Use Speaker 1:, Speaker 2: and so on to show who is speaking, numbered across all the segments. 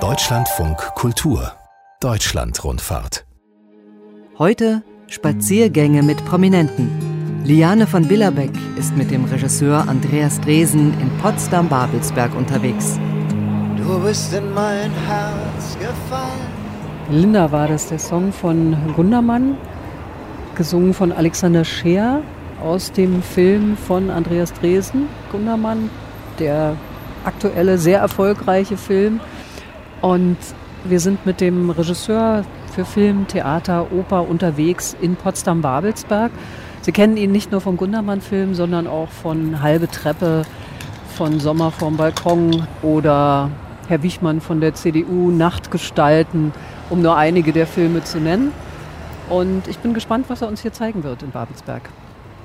Speaker 1: Deutschlandfunk Kultur Deutschlandrundfahrt
Speaker 2: Heute Spaziergänge mit Prominenten. Liane von Billerbeck ist mit dem Regisseur Andreas Dresen in Potsdam-Babelsberg unterwegs.
Speaker 3: Du bist in mein Herz gefallen.
Speaker 4: Linda war das, der Song von Gundermann, gesungen von Alexander Scheer aus dem Film von Andreas Dresen, Gundermann, der aktuelle, sehr erfolgreiche Film. Und wir sind mit dem Regisseur für Film, Theater, Oper unterwegs in Potsdam-Babelsberg. Sie kennen ihn nicht nur vom Gundermann-Film, sondern auch von Halbe Treppe, von Sommer vorm Balkon oder Herr Wichmann von der CDU, Nachtgestalten, um nur einige der Filme zu nennen. Und ich bin gespannt, was er uns hier zeigen wird in Babelsberg.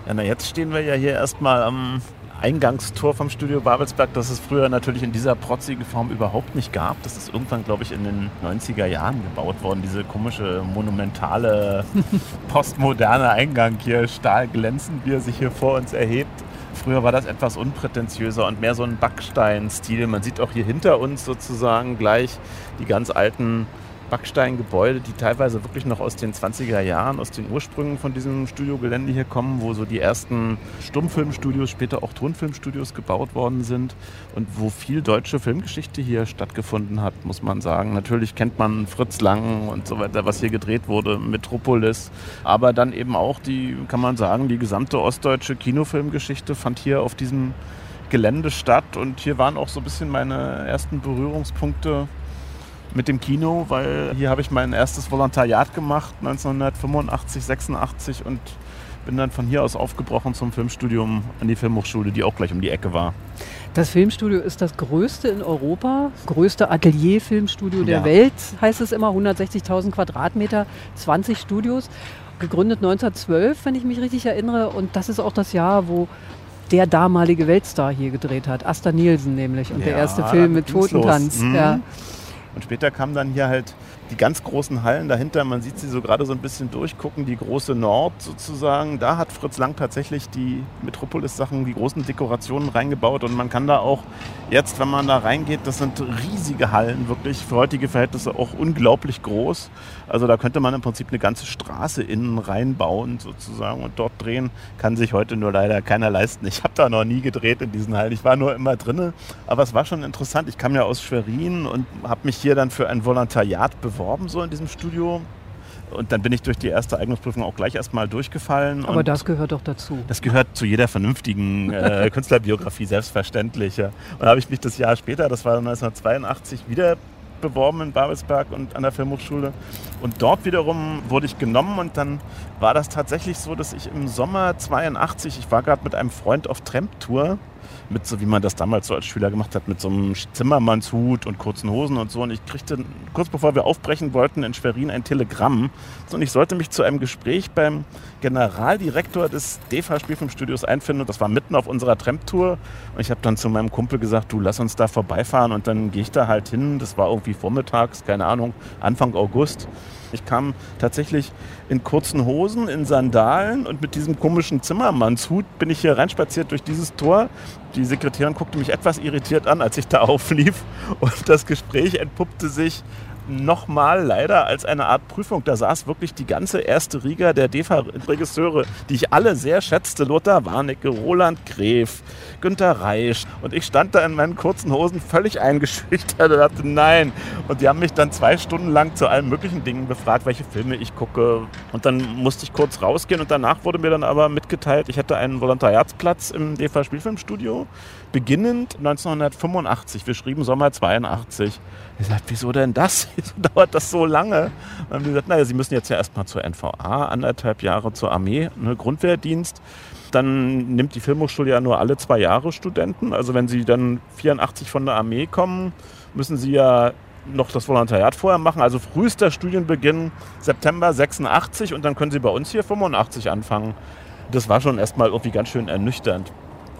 Speaker 5: Ja, na jetzt stehen wir ja hier erstmal am Eingangstor vom Studio Babelsberg, das es früher natürlich in dieser protzigen Form überhaupt nicht gab. Das ist irgendwann, glaube ich, in den 90er Jahren gebaut worden. Diese komische, monumentale, postmoderne Eingang hier, stahlglänzend, wie er sich hier vor uns erhebt. Früher war das etwas unprätentiöser und mehr so ein Backstein-Stil. Man sieht auch hier hinter uns sozusagen gleich die ganz alten Backsteingebäude, die teilweise wirklich noch aus den 20er Jahren, aus den Ursprüngen von diesem Studiogelände hier kommen, wo so die ersten Stummfilmstudios, später auch Tonfilmstudios gebaut worden sind und wo viel deutsche Filmgeschichte hier stattgefunden hat, muss man sagen. Natürlich kennt man Fritz Lang und so weiter, was hier gedreht wurde, Metropolis, aber dann eben auch die, kann man sagen, die gesamte ostdeutsche Kinofilmgeschichte fand hier auf diesem Gelände statt und hier waren auch so ein bisschen meine ersten Berührungspunkte mit dem Kino, weil hier habe ich mein erstes Volontariat gemacht, 1985, 86 und bin dann von hier aus aufgebrochen zum Filmstudium an die Filmhochschule, die auch gleich um die Ecke war.
Speaker 4: Das Filmstudio ist das größte in Europa, größte Atelier-Filmstudio der
Speaker 5: Ja.
Speaker 4: Welt, heißt es immer, 160.000 Quadratmeter, 20 Studios, gegründet 1912, wenn ich mich richtig erinnere. Und das ist auch das Jahr, wo der damalige Weltstar hier gedreht hat, Asta Nielsen nämlich, und der
Speaker 5: Ja,
Speaker 4: erste Film mit. Totentanz.
Speaker 5: Mhm.
Speaker 4: Ja.
Speaker 5: Und später kamen dann hier halt die ganz großen Hallen dahinter. Man sieht sie so gerade so ein bisschen durchgucken. Die große Nord sozusagen. Da hat Fritz Lang tatsächlich die Metropolis-Sachen, die großen Dekorationen reingebaut. Und man kann da auch jetzt, wenn man da reingeht, das sind riesige Hallen, wirklich für heutige Verhältnisse auch unglaublich groß. Also da könnte man im Prinzip eine ganze Straße innen reinbauen sozusagen und dort drehen. Kann sich heute nur leider keiner leisten. Ich habe da noch nie gedreht in diesen Hallen. Ich war nur immer drinne. Aber es war schon interessant. Ich kam ja aus Schwerin und habe mich hier dann für ein Volontariat beworben, so in diesem Studio. Und dann bin ich durch die erste Eignungsprüfung auch gleich erstmal durchgefallen.
Speaker 4: Aber das gehört doch dazu.
Speaker 5: das gehört zu jeder vernünftigen äh, Künstlerbiografie, selbstverständlich. Ja. Und da habe ich mich das Jahr später, das war 1982, wieder beworben in Babelsberg und an der Filmhochschule. Und dort wiederum wurde ich genommen und dann war das tatsächlich so, dass ich im Sommer 82, ich war gerade mit einem Freund auf Tramp-Tour, mit so wie man das damals so als Schüler gemacht hat, mit so einem Zimmermannshut und kurzen Hosen und so. Und ich kriegte kurz bevor wir aufbrechen wollten in Schwerin ein Telegramm. Und ich sollte mich zu einem Gespräch beim Generaldirektor des DEFA Spielfilmstudios einfinden. Und das war mitten auf unserer Tramp-Tour. Und ich habe dann zu meinem Kumpel gesagt, du lass uns da vorbeifahren. Und dann gehe ich da halt hin. Das war irgendwie vormittags, keine Ahnung, Anfang August. Ich kam tatsächlich in kurzen Hosen, in Sandalen und mit diesem komischen Zimmermannshut bin ich hier reinspaziert durch dieses Tor. Die Sekretärin guckte mich etwas irritiert an, als ich da auflief. Und das Gespräch entpuppte sich nochmal leider als eine Art Prüfung. Da saß wirklich die ganze erste Riga der DEFA-Regisseure, die ich alle sehr schätzte. Lothar Warnecke, Roland Gref, Günter Reisch. Und ich stand da in meinen kurzen Hosen völlig eingeschüchtert und dachte, nein. Und die haben mich dann zwei Stunden lang zu allen möglichen Dingen befragt, welche Filme ich gucke. Und dann musste ich kurz rausgehen und danach wurde mir dann aber mitgeteilt, ich hätte einen Volontariatsplatz im DEFA-Spielfilmstudio, beginnend 1985. Wir schrieben Sommer 82. Ich sagte, wieso denn das? Wieso dauert das so lange? Und dann haben die gesagt, naja, Sie müssen jetzt ja erstmal zur NVA, anderthalb Jahre zur Armee, ne, Grundwehrdienst. Dann nimmt die Filmhochschule ja nur alle zwei Jahre Studenten. Also wenn Sie dann 84 von der Armee kommen, müssen Sie ja noch das Volontariat vorher machen. Also frühester Studienbeginn September 86 und dann können Sie bei uns hier 85 anfangen. Das war schon erstmal irgendwie ganz schön ernüchternd.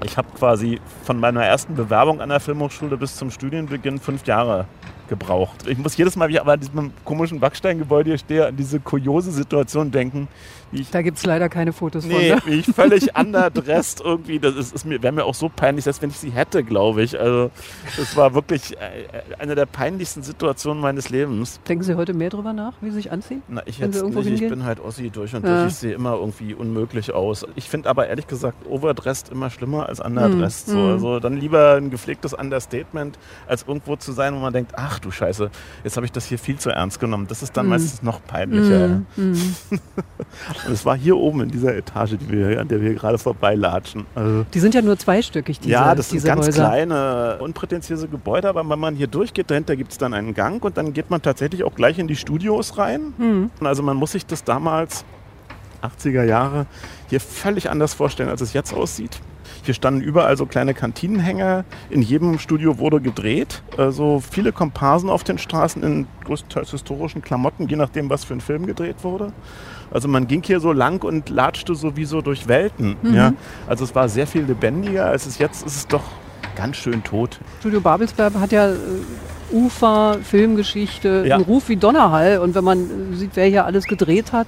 Speaker 5: Ich habe quasi von meiner ersten Bewerbung an der Filmhochschule bis zum Studienbeginn fünf Jahre gebraucht. Ich muss jedes Mal, wie ich aber an diesem komischen Backsteingebäude hier stehe, an diese kuriose Situation denken.
Speaker 4: Ich, da gibt es leider keine Fotos
Speaker 5: nee,
Speaker 4: von.
Speaker 5: Nee, wie ich völlig underdressed irgendwie, das ist, ist mir, wäre mir auch so peinlich, selbst wenn ich sie hätte, glaube ich. Also das war wirklich äh, eine der peinlichsten Situationen meines Lebens.
Speaker 4: Denken Sie heute mehr drüber nach, wie Sie sich anziehen?
Speaker 5: Na, ich jetzt nicht. Hingehen? Ich bin halt Ossi durch und ja. durch. Ich sehe immer irgendwie unmöglich aus. Ich finde aber ehrlich gesagt overdressed immer schlimmer als underdressed. Mm, so. Mm. Also dann lieber ein gepflegtes Understatement, als irgendwo zu sein, wo man denkt, ach du Scheiße, jetzt habe ich das hier viel zu ernst genommen. Das ist dann mm. meistens noch peinlicher. Und es war hier oben in dieser Etage, die wir, an der wir gerade vorbeilatschen.
Speaker 4: Also die sind ja nur zweistöckig, diese
Speaker 5: Ja, das sind ganz
Speaker 4: Häuser.
Speaker 5: kleine, unprätentiöse Gebäude, aber wenn man hier durchgeht, dahinter gibt es dann einen Gang und dann geht man tatsächlich auch gleich in die Studios rein. Mhm. Also man muss sich das damals, 80er Jahre, hier völlig anders vorstellen, als es jetzt aussieht. Hier standen überall so kleine Kantinenhänger. In jedem Studio wurde gedreht. Also viele Komparsen auf den Straßen in größtenteils historischen Klamotten, je nachdem, was für ein Film gedreht wurde. Also man ging hier so lang und latschte sowieso durch Welten. Mhm. Ja? Also es war sehr viel lebendiger, als es jetzt ist es doch ganz schön tot.
Speaker 4: Studio Babelsberg hat ja äh, Ufer, Filmgeschichte, ja. einen Ruf wie Donnerhall. Und wenn man sieht, wer hier alles gedreht hat,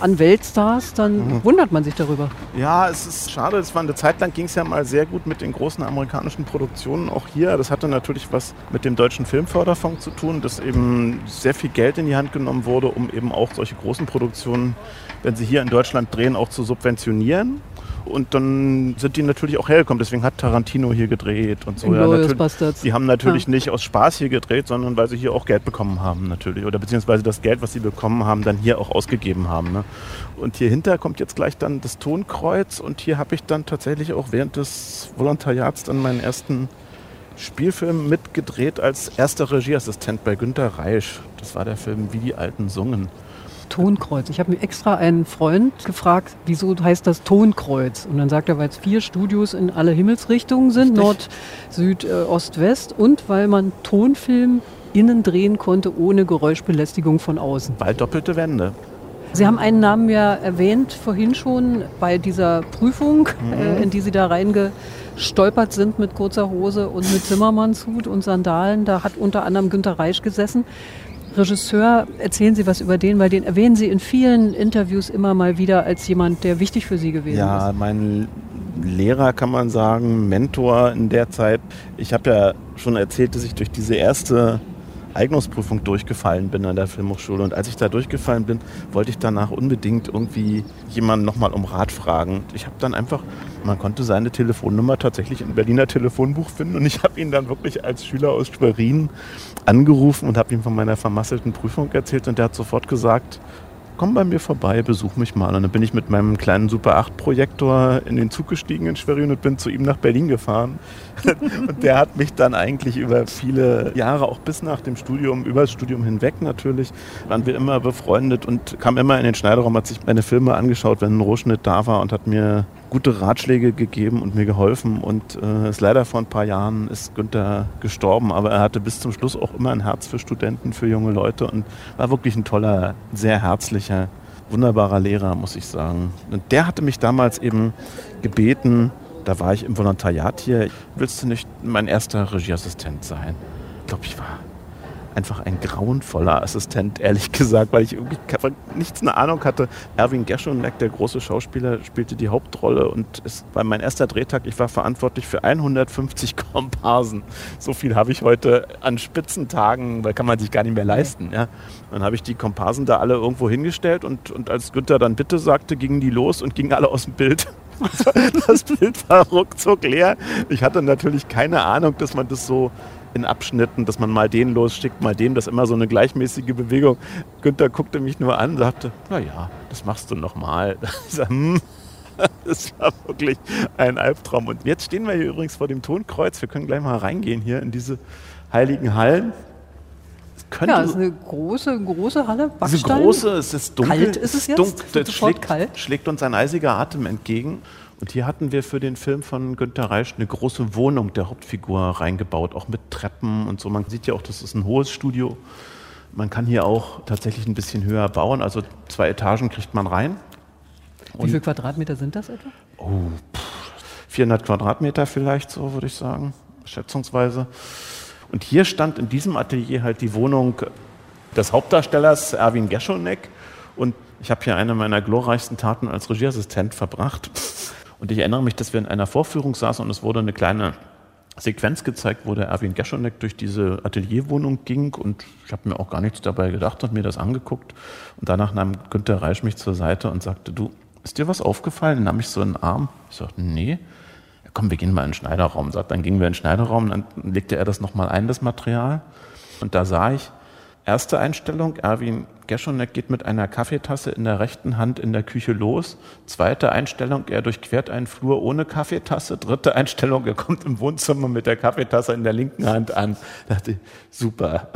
Speaker 4: an Weltstars, dann mhm. wundert man sich darüber.
Speaker 5: Ja, es ist schade. Es war eine Zeit lang ging es ja mal sehr gut mit den großen amerikanischen Produktionen auch hier. Das hatte natürlich was mit dem deutschen Filmförderfonds zu tun, dass eben sehr viel Geld in die Hand genommen wurde, um eben auch solche großen Produktionen, wenn sie hier in Deutschland drehen, auch zu subventionieren. Und dann sind die natürlich auch hergekommen. Deswegen hat Tarantino hier gedreht und so.
Speaker 4: Ja,
Speaker 5: die haben natürlich ja. nicht aus Spaß hier gedreht, sondern weil sie hier auch Geld bekommen haben natürlich. Oder beziehungsweise das Geld, was sie bekommen haben, dann hier auch ausgegeben haben. Ne? Und hier hinter kommt jetzt gleich dann das Tonkreuz. Und hier habe ich dann tatsächlich auch während des Volontariats dann meinen ersten Spielfilm mitgedreht als erster Regieassistent bei Günter Reisch. Das war der Film Wie die Alten sungen.
Speaker 4: Tonkreuz. Ich habe mir extra einen Freund gefragt, wieso heißt das Tonkreuz? Und dann sagt er, weil es vier Studios in alle Himmelsrichtungen sind, Richtig. Nord, Süd, äh, Ost, West und weil man Tonfilm innen drehen konnte ohne Geräuschbelästigung von außen.
Speaker 5: Weil doppelte Wände.
Speaker 4: Sie haben einen Namen ja erwähnt vorhin schon bei dieser Prüfung, mhm. äh, in die Sie da reingestolpert sind mit kurzer Hose und mit Zimmermannshut und Sandalen. Da hat unter anderem Günter Reisch gesessen. Regisseur, erzählen Sie was über den, weil den erwähnen Sie in vielen Interviews immer mal wieder als jemand, der wichtig für Sie gewesen
Speaker 5: ja,
Speaker 4: ist.
Speaker 5: Ja, mein Lehrer kann man sagen, Mentor in der Zeit. Ich habe ja schon erzählt, dass ich durch diese erste Eignungsprüfung durchgefallen bin an der Filmhochschule. Und als ich da durchgefallen bin, wollte ich danach unbedingt irgendwie jemanden nochmal um Rat fragen. Ich habe dann einfach, man konnte seine Telefonnummer tatsächlich im Berliner Telefonbuch finden und ich habe ihn dann wirklich als Schüler aus Schwerin angerufen und habe ihm von meiner vermasselten Prüfung erzählt und der hat sofort gesagt, komm bei mir vorbei, besuch mich mal. Und dann bin ich mit meinem kleinen Super 8 Projektor in den Zug gestiegen in Schwerin und bin zu ihm nach Berlin gefahren. und der hat mich dann eigentlich über viele Jahre, auch bis nach dem Studium, über das Studium hinweg natürlich, waren wir immer befreundet und kam immer in den Schneiderraum, hat sich meine Filme angeschaut, wenn ein Rohschnitt da war und hat mir gute Ratschläge gegeben und mir geholfen. Und äh, ist leider vor ein paar Jahren ist Günther gestorben, aber er hatte bis zum Schluss auch immer ein Herz für Studenten, für junge Leute und war wirklich ein toller, sehr herzlicher, wunderbarer Lehrer, muss ich sagen. Und der hatte mich damals eben gebeten, da war ich im Volontariat hier, willst du nicht mein erster Regieassistent sein? Ich glaube, ich war einfach ein grauenvoller Assistent, ehrlich gesagt, weil ich irgendwie nichts eine Ahnung hatte. Erwin Geschonek, der große Schauspieler, spielte die Hauptrolle und es war mein erster Drehtag. Ich war verantwortlich für 150 Komparsen. So viel habe ich heute an Spitzentagen, weil kann man sich gar nicht mehr leisten. Ja. Dann habe ich die Komparsen da alle irgendwo hingestellt und, und als Günther dann bitte sagte, gingen die los und gingen alle aus dem Bild. Das Bild war ruckzuck leer. Ich hatte natürlich keine Ahnung, dass man das so in Abschnitten, dass man mal den losschickt, mal den, das ist immer so eine gleichmäßige Bewegung. Günther guckte mich nur an und sagte, naja, das machst du nochmal. Hm. Das war wirklich ein Albtraum. Und jetzt stehen wir hier übrigens vor dem Tonkreuz. Wir können gleich mal reingehen hier in diese heiligen Hallen.
Speaker 4: Könnte ja, es ist eine große, große Halle.
Speaker 5: Backstein. Es ist große, es ist dunkel.
Speaker 4: Kalt ist es jetzt?
Speaker 5: Dunkel, es schlägt, kalt. schlägt uns ein eisiger Atem entgegen. Und hier hatten wir für den Film von Günter Reisch eine große Wohnung der Hauptfigur reingebaut, auch mit Treppen und so. Man sieht ja auch, das ist ein hohes Studio. Man kann hier auch tatsächlich ein bisschen höher bauen, also zwei Etagen kriegt man rein.
Speaker 4: Wie viele Quadratmeter sind das etwa?
Speaker 5: Oh, 400 Quadratmeter vielleicht, so würde ich sagen, schätzungsweise. Und hier stand in diesem Atelier halt die Wohnung des Hauptdarstellers Erwin Geschonek. Und ich habe hier eine meiner glorreichsten Taten als Regieassistent verbracht. Und ich erinnere mich, dass wir in einer Vorführung saßen und es wurde eine kleine Sequenz gezeigt, wo der Erwin Geschonek durch diese Atelierwohnung ging und ich habe mir auch gar nichts dabei gedacht und mir das angeguckt. Und danach nahm Günter Reisch mich zur Seite und sagte, du, ist dir was aufgefallen? Nahm ich so einen Arm. Ich sagte, nee. Ja, komm, wir gehen mal in den Schneiderraum. Sagt, dann gingen wir in den Schneiderraum, dann legte er das nochmal ein, das Material. Und da sah ich, erste Einstellung, Erwin Geschonek geht mit einer Kaffeetasse in der rechten Hand in der Küche los. Zweite Einstellung, er durchquert einen Flur ohne Kaffeetasse. Dritte Einstellung, er kommt im Wohnzimmer mit der Kaffeetasse in der linken Hand an. Da dachte ich, super.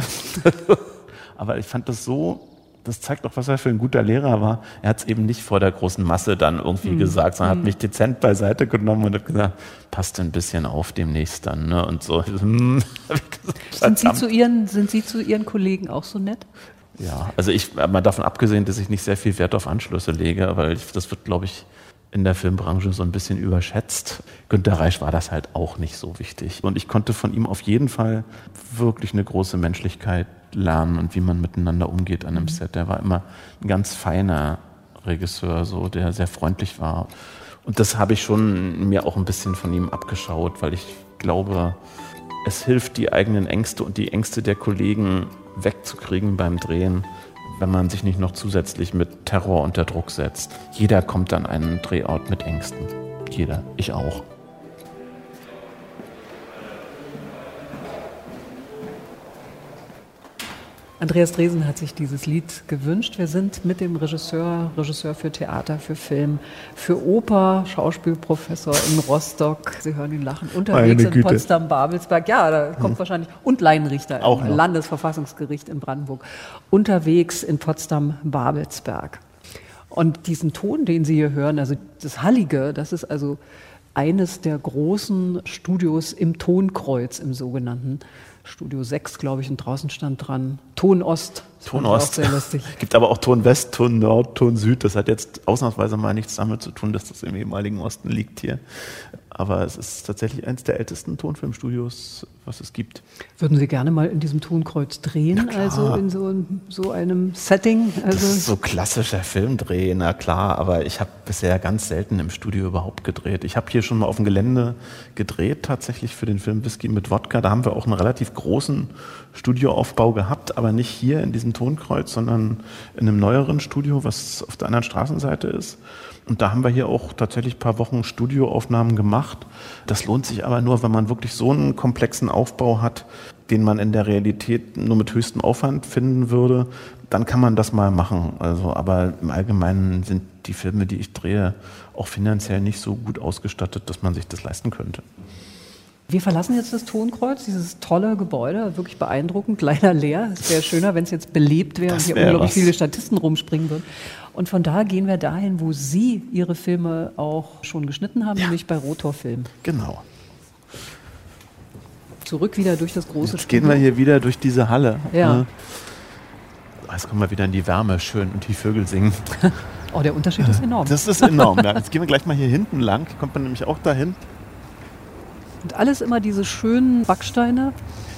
Speaker 5: Aber ich fand das so das zeigt auch, was er für ein guter Lehrer war. Er hat es eben nicht vor der großen Masse dann irgendwie mhm. gesagt, sondern hat mhm. mich dezent beiseite genommen und hat gesagt, passt ein bisschen auf demnächst dann. Ne? Und so.
Speaker 4: Hm, sind, Sie zu Ihren, sind Sie zu Ihren Kollegen auch so nett?
Speaker 5: Ja, also ich, mal davon abgesehen, dass ich nicht sehr viel Wert auf Anschlüsse lege, weil ich, das wird, glaube ich, in der Filmbranche so ein bisschen überschätzt. Günter Reich war das halt auch nicht so wichtig. Und ich konnte von ihm auf jeden Fall wirklich eine große Menschlichkeit lernen und wie man miteinander umgeht an einem mhm. Set. Der war immer ein ganz feiner Regisseur, so, der sehr freundlich war. Und das habe ich schon mir auch ein bisschen von ihm abgeschaut, weil ich glaube, es hilft, die eigenen Ängste und die Ängste der Kollegen wegzukriegen beim Drehen, wenn man sich nicht noch zusätzlich mit Terror unter Druck setzt. Jeder kommt an einen Drehort mit Ängsten. Jeder. Ich auch.
Speaker 4: Andreas Dresen hat sich dieses Lied gewünscht. Wir sind mit dem Regisseur, Regisseur für Theater, für Film, für Oper, Schauspielprofessor in Rostock. Sie hören ihn lachen. Unterwegs in Potsdam-Babelsberg. Ja, da kommt hm. wahrscheinlich. Und Laienrichter
Speaker 5: Auch
Speaker 4: im Landesverfassungsgericht in Brandenburg. Unterwegs in Potsdam-Babelsberg. Und diesen Ton, den Sie hier hören, also das Hallige, das ist also eines der großen Studios im Tonkreuz, im sogenannten. Studio 6, glaube ich, und draußen stand dran Ton Ost.
Speaker 5: Ton Ost. Sehr lustig. Gibt aber auch Ton West, Ton Nord, Ton Süd. Das hat jetzt ausnahmsweise mal nichts damit zu tun, dass das im ehemaligen Osten liegt hier. Aber es ist tatsächlich eines der ältesten Tonfilmstudios, was es gibt.
Speaker 4: Würden Sie gerne mal in diesem Tonkreuz drehen, also in so, so einem Setting?
Speaker 5: Also das ist so klassischer Filmdreh, na klar, aber ich habe bisher ganz selten im Studio überhaupt gedreht. Ich habe hier schon mal auf dem Gelände gedreht, tatsächlich für den Film Whisky mit Wodka. Da haben wir auch einen relativ großen Studioaufbau gehabt, aber nicht hier in diesem Tonkreuz, sondern in einem neueren Studio, was auf der anderen Straßenseite ist. Und da haben wir hier auch tatsächlich ein paar Wochen Studioaufnahmen gemacht. Das lohnt sich aber nur, wenn man wirklich so einen komplexen Aufbau hat, den man in der Realität nur mit höchstem Aufwand finden würde, dann kann man das mal machen. Also, aber im Allgemeinen sind die Filme, die ich drehe, auch finanziell nicht so gut ausgestattet, dass man sich das leisten könnte.
Speaker 4: Wir verlassen jetzt das Tonkreuz, dieses tolle Gebäude, wirklich beeindruckend, leider leer. Es wäre schöner, wenn es jetzt belebt wäre und hier unglaublich was. viele Statisten rumspringen würden. Und von da gehen wir dahin, wo Sie Ihre Filme auch schon geschnitten haben, ja. nämlich bei Rotorfilm.
Speaker 5: Genau.
Speaker 4: Zurück wieder durch das große
Speaker 5: Jetzt gehen wir hier wieder durch diese Halle. Ja. Ne? Jetzt kommen wir wieder in die Wärme, schön, und die Vögel singen.
Speaker 4: Oh, der Unterschied ist enorm.
Speaker 5: Das ist enorm. Ja. Jetzt gehen wir gleich mal hier hinten lang. Kommt man nämlich auch dahin.
Speaker 4: Und alles immer diese schönen Backsteine.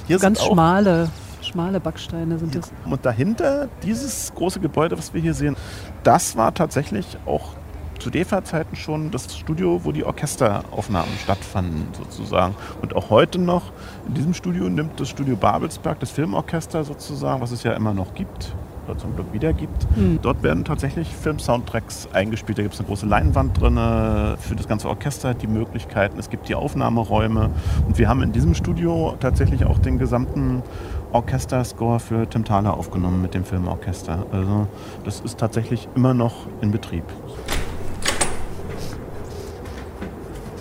Speaker 4: Hier ganz schmale, schmale Backsteine sind das.
Speaker 5: Und dahinter, dieses große Gebäude, was wir hier sehen, das war tatsächlich auch zu DEFA-Zeiten schon das Studio, wo die Orchesteraufnahmen stattfanden, sozusagen. Und auch heute noch in diesem Studio nimmt das Studio Babelsberg, das Filmorchester sozusagen, was es ja immer noch gibt, zum Glück wieder gibt. Mhm. Dort werden tatsächlich Film-Soundtracks eingespielt. Da gibt es eine große Leinwand drin für das ganze Orchester, die Möglichkeiten. Es gibt die Aufnahmeräume. Und wir haben in diesem Studio tatsächlich auch den gesamten Orchesterscore für Tim Thaler aufgenommen mit dem Filmorchester. Also das ist tatsächlich immer noch in Betrieb.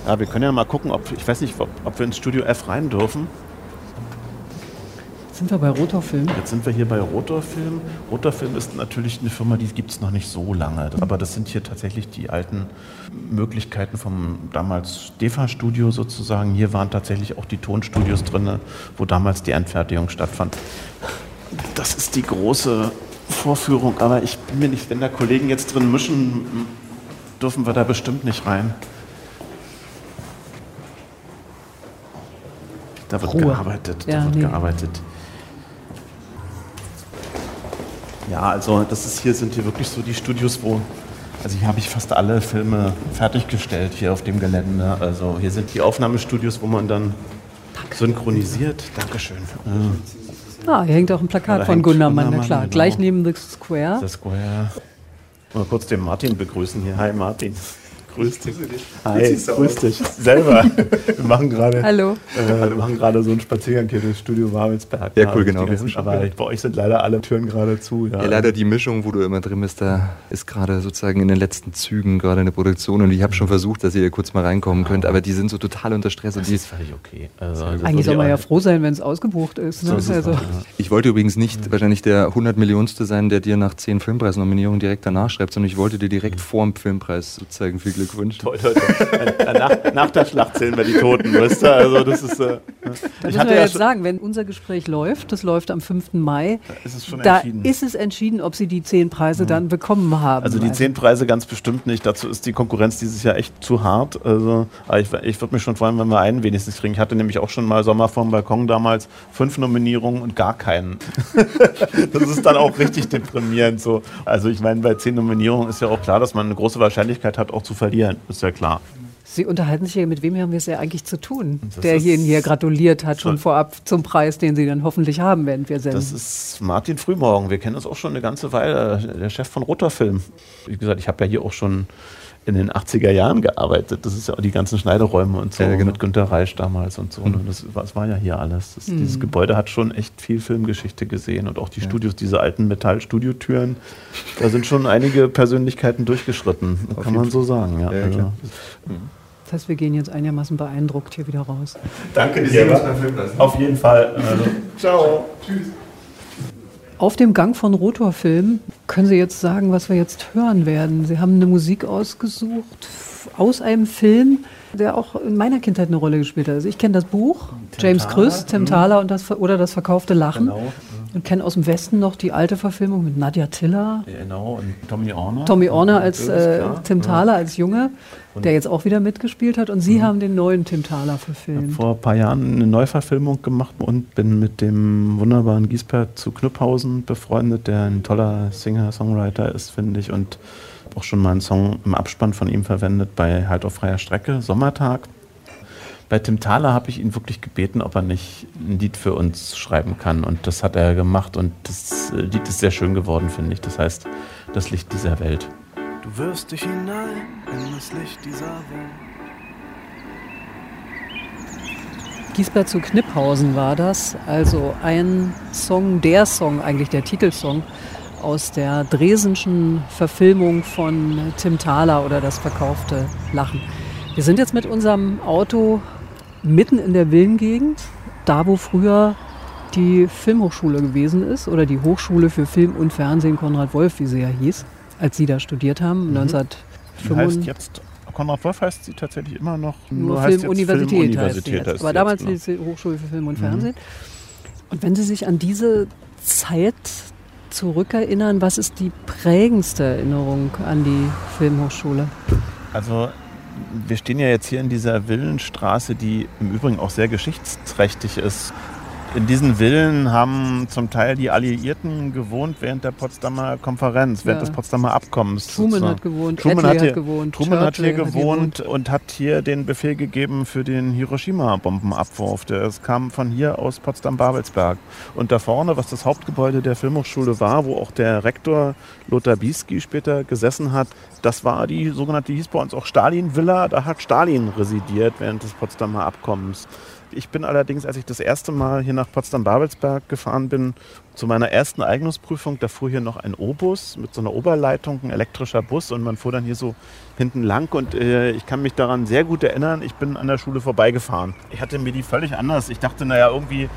Speaker 5: Ja, wir können ja mal gucken, ob ich weiß nicht, ob, ob wir ins Studio F rein dürfen.
Speaker 4: Sind wir bei Rotorfilm?
Speaker 5: Jetzt sind wir hier bei Rotorfilm. Rotorfilm ist natürlich eine Firma, die gibt es noch nicht so lange. Aber das sind hier tatsächlich die alten Möglichkeiten vom damals DEFA-Studio sozusagen. Hier waren tatsächlich auch die Tonstudios drin, wo damals die Endfertigung stattfand. Das ist die große Vorführung, aber ich bin mir nicht, wenn da Kollegen jetzt drin mischen, dürfen wir da bestimmt nicht rein. Da wird
Speaker 4: Ruhe.
Speaker 5: gearbeitet, da
Speaker 4: Ja,
Speaker 5: wird
Speaker 4: nee.
Speaker 5: gearbeitet. Ja, also das ist hier sind hier wirklich so die Studios, wo also hier habe ich fast alle Filme fertiggestellt hier auf dem Gelände. Also hier sind die Aufnahmestudios, wo man dann synchronisiert. Dankeschön. Ja,
Speaker 4: Ah, hier hängt auch ein Plakat
Speaker 5: Da
Speaker 4: von
Speaker 5: hängt
Speaker 4: Gundermann, na
Speaker 5: Gundermann,
Speaker 4: klar.
Speaker 5: genau.
Speaker 4: Gleich neben The Square.
Speaker 5: das Square. Mal kurz den Martin begrüßen hier. Hi Martin. Grüß dich. Hi, grüß dich. Selber. Wir machen gerade
Speaker 4: Hallo.
Speaker 5: Äh, wir machen gerade so einen Spaziergang hier durchs Studio Babelsberg.
Speaker 6: Ja, cool, genau.
Speaker 5: Aber bei euch sind leider alle Türen gerade zu. Ja,
Speaker 6: Ja, leider die Mischung, wo du immer drin bist, da ist gerade sozusagen in den letzten Zügen gerade eine Produktion und ich habe schon versucht, dass ihr kurz mal reinkommen könnt, aber die sind so total unter Stress und
Speaker 5: Das
Speaker 6: die
Speaker 5: ist völlig okay. Also, also
Speaker 4: Eigentlich
Speaker 5: so
Speaker 4: soll man ja froh sein, wenn es ausgebucht ist. Ne?
Speaker 5: So
Speaker 4: also.
Speaker 6: Ich wollte übrigens nicht wahrscheinlich der 100 Millionste sein, der dir nach 10 Filmpreisnominierungen direkt danach schreibt, sondern ich wollte dir direkt vor dem Filmpreis sozusagen viel Glück wünschen.
Speaker 5: Toi, toi, toi. Äh, nach, nach der Schlacht zählen wir die Toten, weißt du? Also das ist. Äh,
Speaker 4: da
Speaker 5: ich hatte
Speaker 4: wir
Speaker 5: ja
Speaker 4: jetzt sagen, wenn unser Gespräch läuft, das läuft am 5. Mai,
Speaker 5: ist es schon
Speaker 4: da
Speaker 5: entschieden.
Speaker 4: ist es entschieden, ob sie die zehn Preise dann bekommen haben.
Speaker 5: Also die zehn Preise ganz bestimmt nicht. Dazu ist die Konkurrenz dieses Jahr echt zu hart. Also, aber ich, ich würde mich schon freuen, wenn wir einen wenigstens kriegen. Ich hatte nämlich auch schon mal Sommer vorm Balkon damals fünf Nominierungen und gar keinen. das ist dann auch richtig deprimierend. So. Also ich meine, bei zehn Nominierungen ist ja auch klar, dass man eine große Wahrscheinlichkeit hat, auch zu verlieren. Ist ja klar.
Speaker 4: Sie unterhalten sich ja, mit wem haben wir es ja eigentlich zu tun,
Speaker 5: Das
Speaker 4: der
Speaker 5: ist-
Speaker 4: hier, hier gratuliert hat, schon vorab zum Preis, den Sie dann hoffentlich haben, während wir senden.
Speaker 5: Das ist Martin Frühmorgen. Wir kennen uns auch schon eine ganze Weile. Der Chef von Roter Film. Wie gesagt, ich habe ja hier auch schon in den 80er Jahren gearbeitet. Das ist ja auch die ganzen Schneideräume und so
Speaker 6: Ja, genau.
Speaker 5: mit Günter Reisch damals und so. Ne? Das, war- das war ja hier alles. Das, Dieses Gebäude hat schon echt viel Filmgeschichte gesehen und auch die Studios, diese alten Metallstudiotüren. Da sind schon einige Persönlichkeiten durchgeschritten, kann man so sagen. Ja.
Speaker 6: Ja,
Speaker 5: Also.
Speaker 4: Das heißt, wir gehen jetzt einigermaßen beeindruckt hier wieder raus.
Speaker 5: danke dir. Auf jeden Fall. Also, ciao.
Speaker 4: Auf dem Gang von Rotorfilm können Sie jetzt sagen, was wir jetzt hören werden. Sie haben eine Musik ausgesucht aus einem Film, der auch in meiner Kindheit eine Rolle gespielt hat. Also ich kenne das Buch, James
Speaker 5: Thaler,
Speaker 4: Krüss, Tim Thaler und das, oder das verkaufte Lachen.
Speaker 5: Genau.
Speaker 4: Und kenne aus dem Westen noch die alte Verfilmung mit Nadja Tiller,
Speaker 5: Genau, und Tommy Orner.
Speaker 4: Tommy Orner als
Speaker 5: Natürlich,
Speaker 4: äh. Tim Thaler als Junge, der jetzt auch wieder mitgespielt hat. Und Sie haben den neuen Tim Thaler verfilmt.
Speaker 5: vor ein paar Jahren eine Neuverfilmung gemacht und bin mit dem wunderbaren Giesbert zu Knüpphausen befreundet, der ein toller Singer-Songwriter ist, finde ich, und auch schon mal einen Song im Abspann von ihm verwendet bei Halt auf freier Strecke, Sommertag. Bei Tim Thaler habe ich ihn wirklich gebeten, ob er nicht ein Lied für uns schreiben kann. Und das hat er gemacht und das äh, Lied ist sehr schön geworden, finde ich. Das heißt, das Licht dieser Welt.
Speaker 3: Du wirst dich hinein in das Licht dieser Welt.
Speaker 4: Giesbert zu Kniphausen war das. Also ein Song, der Song, eigentlich der Titelsong aus der Dresenschen Verfilmung von Tim Thaler oder das verkaufte Lachen. Wir sind jetzt mit unserem Auto mitten in der Villengegend, da wo früher die Filmhochschule gewesen ist oder die Hochschule für Film und Fernsehen Konrad Wolf, wie sie ja hieß, als Sie da studiert haben,
Speaker 5: Die heißt
Speaker 4: 1995.
Speaker 5: jetzt, Konrad Wolf heißt sie tatsächlich immer noch.
Speaker 4: Nur
Speaker 5: heißt
Speaker 4: Filmuniversität, heißt
Speaker 5: Filmuniversität
Speaker 4: jetzt.
Speaker 5: heißt
Speaker 4: Aber
Speaker 5: sie
Speaker 4: damals
Speaker 5: jetzt,
Speaker 4: hieß sie Hochschule für Film und Fernsehen. Und wenn Sie sich an diese Zeit zurückerinnern, was ist die prägendste Erinnerung an die Filmhochschule?
Speaker 5: Also wir stehen ja jetzt hier in dieser Villenstraße, die im Übrigen auch sehr geschichtsträchtig ist. In diesen Villen haben zum Teil die Alliierten gewohnt während der Potsdamer Konferenz, während
Speaker 4: Ja.
Speaker 5: des Potsdamer Abkommens.
Speaker 4: Truman
Speaker 5: sozusagen.
Speaker 4: hat gewohnt,
Speaker 5: Truman hat hier,
Speaker 4: hat gewohnt,
Speaker 5: Truman hat hier gewohnt und hat hier den Befehl gegeben für den Hiroshima-Bombenabwurf. Das kam von hier aus Potsdam-Babelsberg. Und da vorne, was das Hauptgebäude der Filmhochschule war, wo auch der Rektor Lothar Bieski später gesessen hat, das war die sogenannte, die hieß bei uns auch Stalin-Villa. Da hat Stalin residiert während des Potsdamer Abkommens. Ich bin allerdings, als ich das erste Mal hier nach Potsdam-Babelsberg gefahren bin, zu meiner ersten Eignungsprüfung, da fuhr hier noch ein O-Bus mit so einer Oberleitung, ein elektrischer Bus und man fuhr dann hier so hinten lang und äh, ich kann mich daran sehr gut erinnern, ich bin an der Schule vorbeigefahren. Ich hatte mir die völlig anders. Ich dachte, naja, irgendwie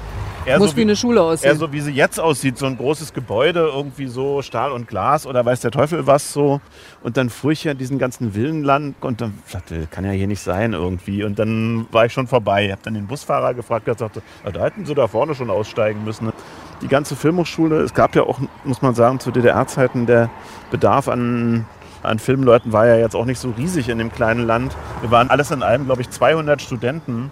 Speaker 5: eher
Speaker 4: Muss
Speaker 5: so
Speaker 4: wie eine Schule aussehen.
Speaker 5: Eher so wie sie jetzt aussieht, so ein großes Gebäude, irgendwie so Stahl und Glas oder weiß der Teufel was so. Und dann fuhr ich ja diesen ganzen Villenland und dann dachte, kann ja hier nicht sein irgendwie. Und dann war ich schon vorbei. Ich habe dann den Busfahrer gefragt, der sagte, "Na, da hätten sie da vorne schon aussteigen müssen. Die ganze Filmhochschule, es gab ja auch, muss man sagen, zu DDR-Zeiten der Bedarf an, an Filmleuten war ja jetzt auch nicht so riesig in dem kleinen Land. Wir waren alles in allem, glaube ich, 200 Studenten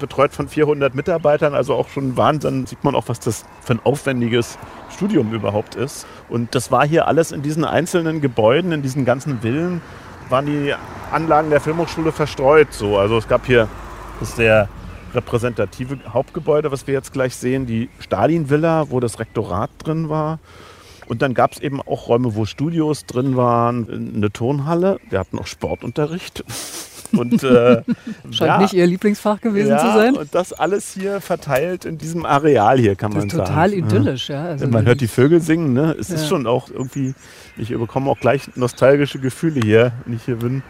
Speaker 5: betreut von 400 Mitarbeitern, also auch schon Wahnsinn. Sieht man auch, was das für ein aufwendiges Studium überhaupt ist. Und das war hier alles in diesen einzelnen Gebäuden, in diesen ganzen Villen, waren die Anlagen der Filmhochschule verstreut. So. Also es gab hier das sehr repräsentative Hauptgebäude, was wir jetzt gleich sehen, die Stalin-Villa, wo das Rektorat drin war. Und dann gab es eben auch Räume, wo Studios drin waren, eine Turnhalle. Wir hatten auch Sportunterricht. Und, äh,
Speaker 4: Scheint ja, nicht Ihr Lieblingsfach gewesen
Speaker 5: ja,
Speaker 4: zu sein.
Speaker 5: Und das alles hier verteilt in diesem Areal hier, kann
Speaker 4: das
Speaker 5: man
Speaker 4: sagen.
Speaker 5: Total
Speaker 4: idyllisch, ja.
Speaker 5: Also man hört die Vögel singen, ne? Es ist schon auch irgendwie, ich bekomme auch gleich nostalgische Gefühle hier, wenn ich hier bin.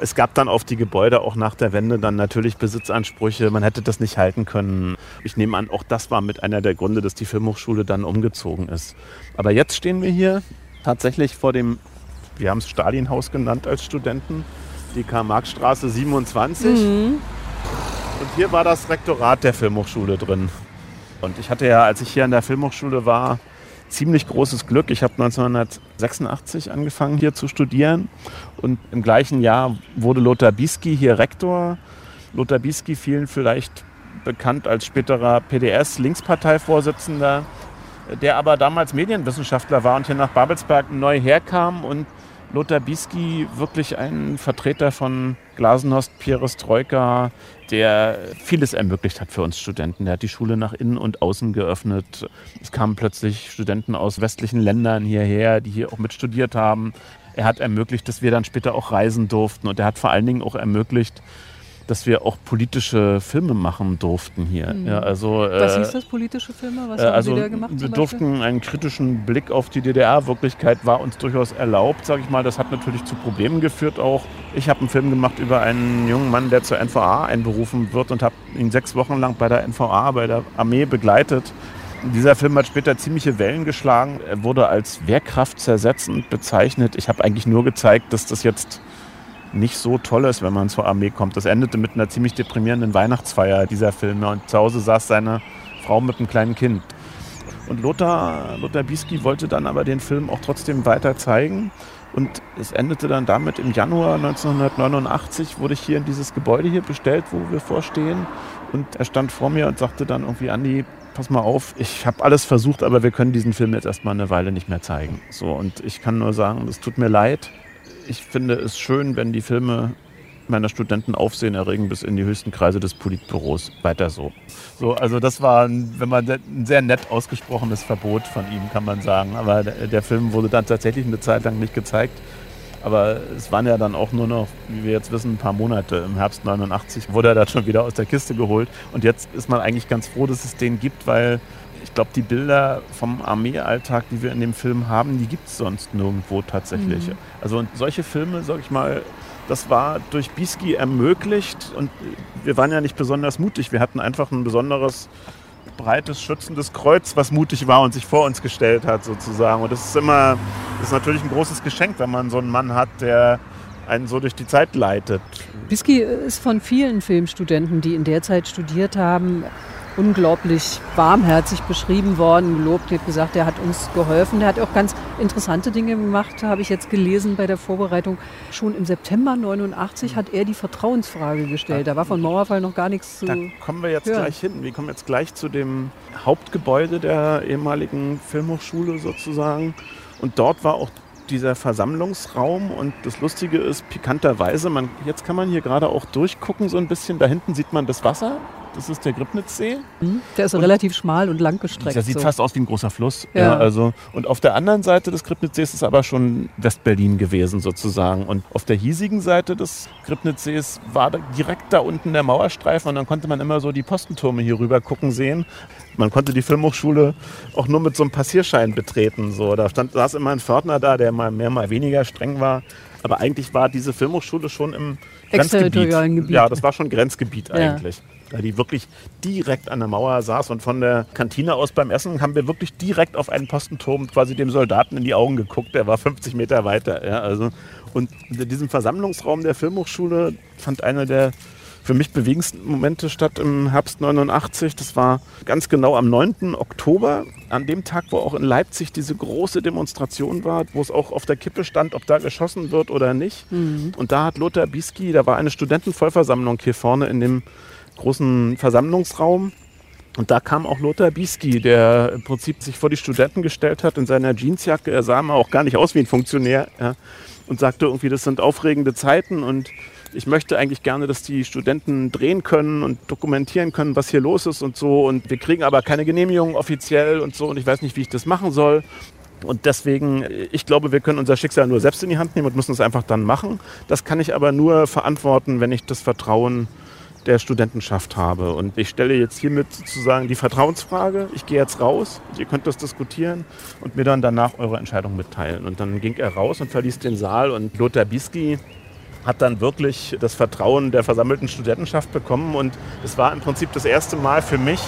Speaker 5: Es gab dann auf die Gebäude auch nach der Wende dann natürlich Besitzansprüche. Man hätte das nicht halten können. Ich nehme an, auch das war mit einer der Gründe, dass die Filmhochschule dann umgezogen ist. Aber jetzt stehen wir hier tatsächlich vor dem, wir haben es Stalinhaus genannt als Studenten, die Karl-Marx-Straße 27. Mhm. Und hier war das Rektorat der Filmhochschule drin. Und ich hatte ja, als ich hier an der Filmhochschule war, ziemlich großes Glück. Ich habe 1986 angefangen hier zu studieren und im gleichen Jahr wurde Lothar Bisky hier Rektor. Lothar Bisky vielen vielleicht bekannt als späterer PDS-Linksparteivorsitzender, der aber damals Medienwissenschaftler war und hier nach Babelsberg neu herkam und Lothar Bisky wirklich ein Vertreter von Glasnost, Perestroika, der vieles ermöglicht hat für uns Studenten. Der hat die Schule nach innen und außen geöffnet. Es kamen plötzlich Studenten aus westlichen Ländern hierher, die hier auch mit studiert haben. Er hat ermöglicht, dass wir dann später auch reisen durften und er hat vor allen Dingen auch ermöglicht, dass wir auch politische Filme machen durften hier. Mhm. Ja, also,
Speaker 4: Was äh, hieß das, politische Filme? Was
Speaker 5: äh,
Speaker 4: haben
Speaker 5: also,
Speaker 4: Sie da gemacht?
Speaker 5: Wir durften einen kritischen Blick auf die DDR-Wirklichkeit war uns durchaus erlaubt, sage ich mal. Das hat natürlich zu Problemen geführt auch. Ich habe einen Film gemacht über einen jungen Mann, der zur NVA einberufen wird und habe ihn sechs Wochen lang bei der NVA, bei der Armee begleitet. Dieser Film hat später ziemliche Wellen geschlagen. Er wurde als wehrkraftzersetzend bezeichnet. Ich habe eigentlich nur gezeigt, dass das jetzt nicht so toll ist, wenn man zur Armee kommt. Das endete mit einer ziemlich deprimierenden Weihnachtsfeier dieser Filme und zu Hause saß seine Frau mit einem kleinen Kind. Und Lothar, Lothar Bisky wollte dann aber den Film auch trotzdem weiter zeigen. Und es endete dann damit, im Januar 1989 wurde ich hier in dieses Gebäude hier bestellt, wo wir vorstehen. Und er stand vor mir und sagte dann irgendwie, Andi, pass mal auf, ich habe alles versucht, aber wir können diesen Film jetzt erstmal eine Weile nicht mehr zeigen. So, und ich kann nur sagen, es tut mir leid ich finde es schön, wenn die Filme meiner Studenten Aufsehen erregen bis in die höchsten Kreise des Politbüros. Weiter so. So, also das war, wenn man ein sehr nett ausgesprochenes Verbot von ihm, kann man sagen. Aber der, der, Film wurde dann tatsächlich eine Zeit lang nicht gezeigt. Aber es waren ja dann auch nur noch, wie wir jetzt wissen, ein paar Monate. Im Herbst 89 wurde er dann schon wieder aus der Kiste geholt. Und jetzt ist man eigentlich ganz froh, dass es den gibt, weil ich glaube, die Bilder vom Armeealltag, die wir in dem Film haben, die gibt es sonst nirgendwo tatsächlich. Mhm. Also solche Filme, sag ich mal, das war durch Bisky ermöglicht und wir waren ja nicht besonders mutig. Wir hatten einfach ein besonderes breites, schützendes Kreuz, was mutig war und sich vor uns gestellt hat sozusagen. Und das ist immer, das ist natürlich ein großes Geschenk, wenn man so einen Mann hat, der einen so durch die Zeit leitet.
Speaker 4: Bisky ist von vielen Filmstudenten, die in der Zeit studiert haben, unglaublich warmherzig beschrieben worden, gelobt. Hat gesagt, er hat uns geholfen. Er hat auch ganz interessante Dinge gemacht, habe ich jetzt gelesen bei der Vorbereitung. Schon im September 89 hat er die Vertrauensfrage gestellt. Da war von Mauerfall noch gar nichts zu.
Speaker 5: Da kommen wir jetzt
Speaker 4: hören.
Speaker 5: gleich hin. Wir kommen jetzt gleich zu dem Hauptgebäude der ehemaligen Filmhochschule sozusagen. Und dort war auch dieser Versammlungsraum und das Lustige ist, pikanterweise, man, jetzt kann man hier gerade auch durchgucken so ein bisschen, da hinten sieht man das Wasser das ist der Gribnitzsee.
Speaker 4: Mhm. Der ist und relativ schmal und lang gestreckt.
Speaker 5: Der sieht
Speaker 4: so.
Speaker 5: fast aus wie ein großer Fluss.
Speaker 4: Ja. ja.
Speaker 5: also, und auf der anderen Seite des Gribnitzsees ist aber schon Westberlin gewesen sozusagen. Und auf der hiesigen Seite des Gribnitzsees war direkt da unten der Mauerstreifen und dann konnte man immer so die Postentürme hier rüber gucken sehen. Man konnte die Filmhochschule auch nur mit so einem Passierschein betreten. So. Da stand, saß immer ein Pförtner da, der mal mehr, mal weniger streng war. Aber eigentlich war diese Filmhochschule schon im Grenzgebiet.
Speaker 4: Gebiet.
Speaker 5: Ja, das war schon Grenzgebiet eigentlich. Weil die wirklich direkt an der Mauer saß und von der Kantine aus beim Essen haben wir wirklich direkt auf einen Postenturm quasi dem Soldaten in die Augen geguckt, der war 50 Meter weiter. Ja, also, und in diesem Versammlungsraum der Filmhochschule fand einer der für mich bewegendsten Momente statt im Herbst 89. Das war ganz genau am 9. Oktober, an dem Tag, wo auch in Leipzig diese große Demonstration war, wo es auch auf der Kippe stand, ob da geschossen wird oder nicht. Mhm. Und da hat Lothar Bisky, da war eine Studentenvollversammlung hier vorne in dem großen Versammlungsraum. Und da kam auch Lothar Bisky, der im Prinzip sich vor die Studenten gestellt hat in seiner Jeansjacke. Er sah mal auch gar nicht aus wie ein Funktionär ja, und sagte irgendwie, das sind aufregende Zeiten und ich möchte eigentlich gerne, dass die Studenten drehen können und dokumentieren können, was hier los ist und so. Und wir kriegen aber keine Genehmigung offiziell und so. Und ich weiß nicht, wie ich das machen soll. Und deswegen, ich glaube, wir können unser Schicksal nur selbst in die Hand nehmen und müssen es einfach dann machen. Das kann ich aber nur verantworten, wenn ich das Vertrauen der Studentenschaft habe. Und ich stelle jetzt hiermit sozusagen die Vertrauensfrage. Ich gehe jetzt raus, ihr könnt das diskutieren und mir dann danach eure Entscheidung mitteilen. Und dann ging er raus und verließ den Saal und Lothar Bisky hat dann wirklich das Vertrauen der versammelten Studentenschaft bekommen. Und es war im Prinzip das erste Mal für mich,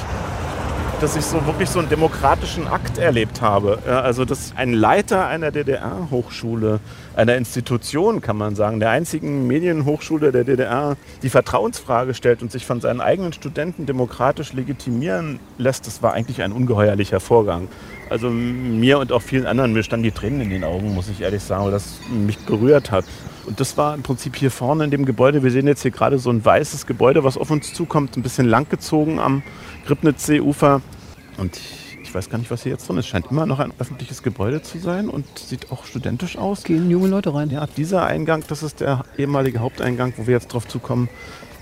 Speaker 5: dass ich so wirklich so einen demokratischen Akt erlebt habe. Ja, also dass ein Leiter einer DDR-Hochschule, einer Institution, kann man sagen, der einzigen Medienhochschule der DDR, die Vertrauensfrage stellt und sich von seinen eigenen Studenten demokratisch legitimieren lässt, das war eigentlich ein ungeheuerlicher Vorgang. Also mir und auch vielen anderen, mir standen die Tränen in den Augen, muss ich ehrlich sagen, weil das mich berührt hat. Und das war im Prinzip hier vorne in dem Gebäude. Wir sehen jetzt hier gerade so ein weißes Gebäude, was auf uns zukommt, ein bisschen langgezogen am Gribnitzsee-Ufer. Und ich weiß gar nicht, was hier jetzt drin ist. Scheint immer noch ein öffentliches Gebäude zu sein und sieht auch studentisch aus.
Speaker 4: Gehen junge Leute rein.
Speaker 5: Ja, dieser Eingang, das ist der ehemalige Haupteingang, wo wir jetzt drauf zukommen,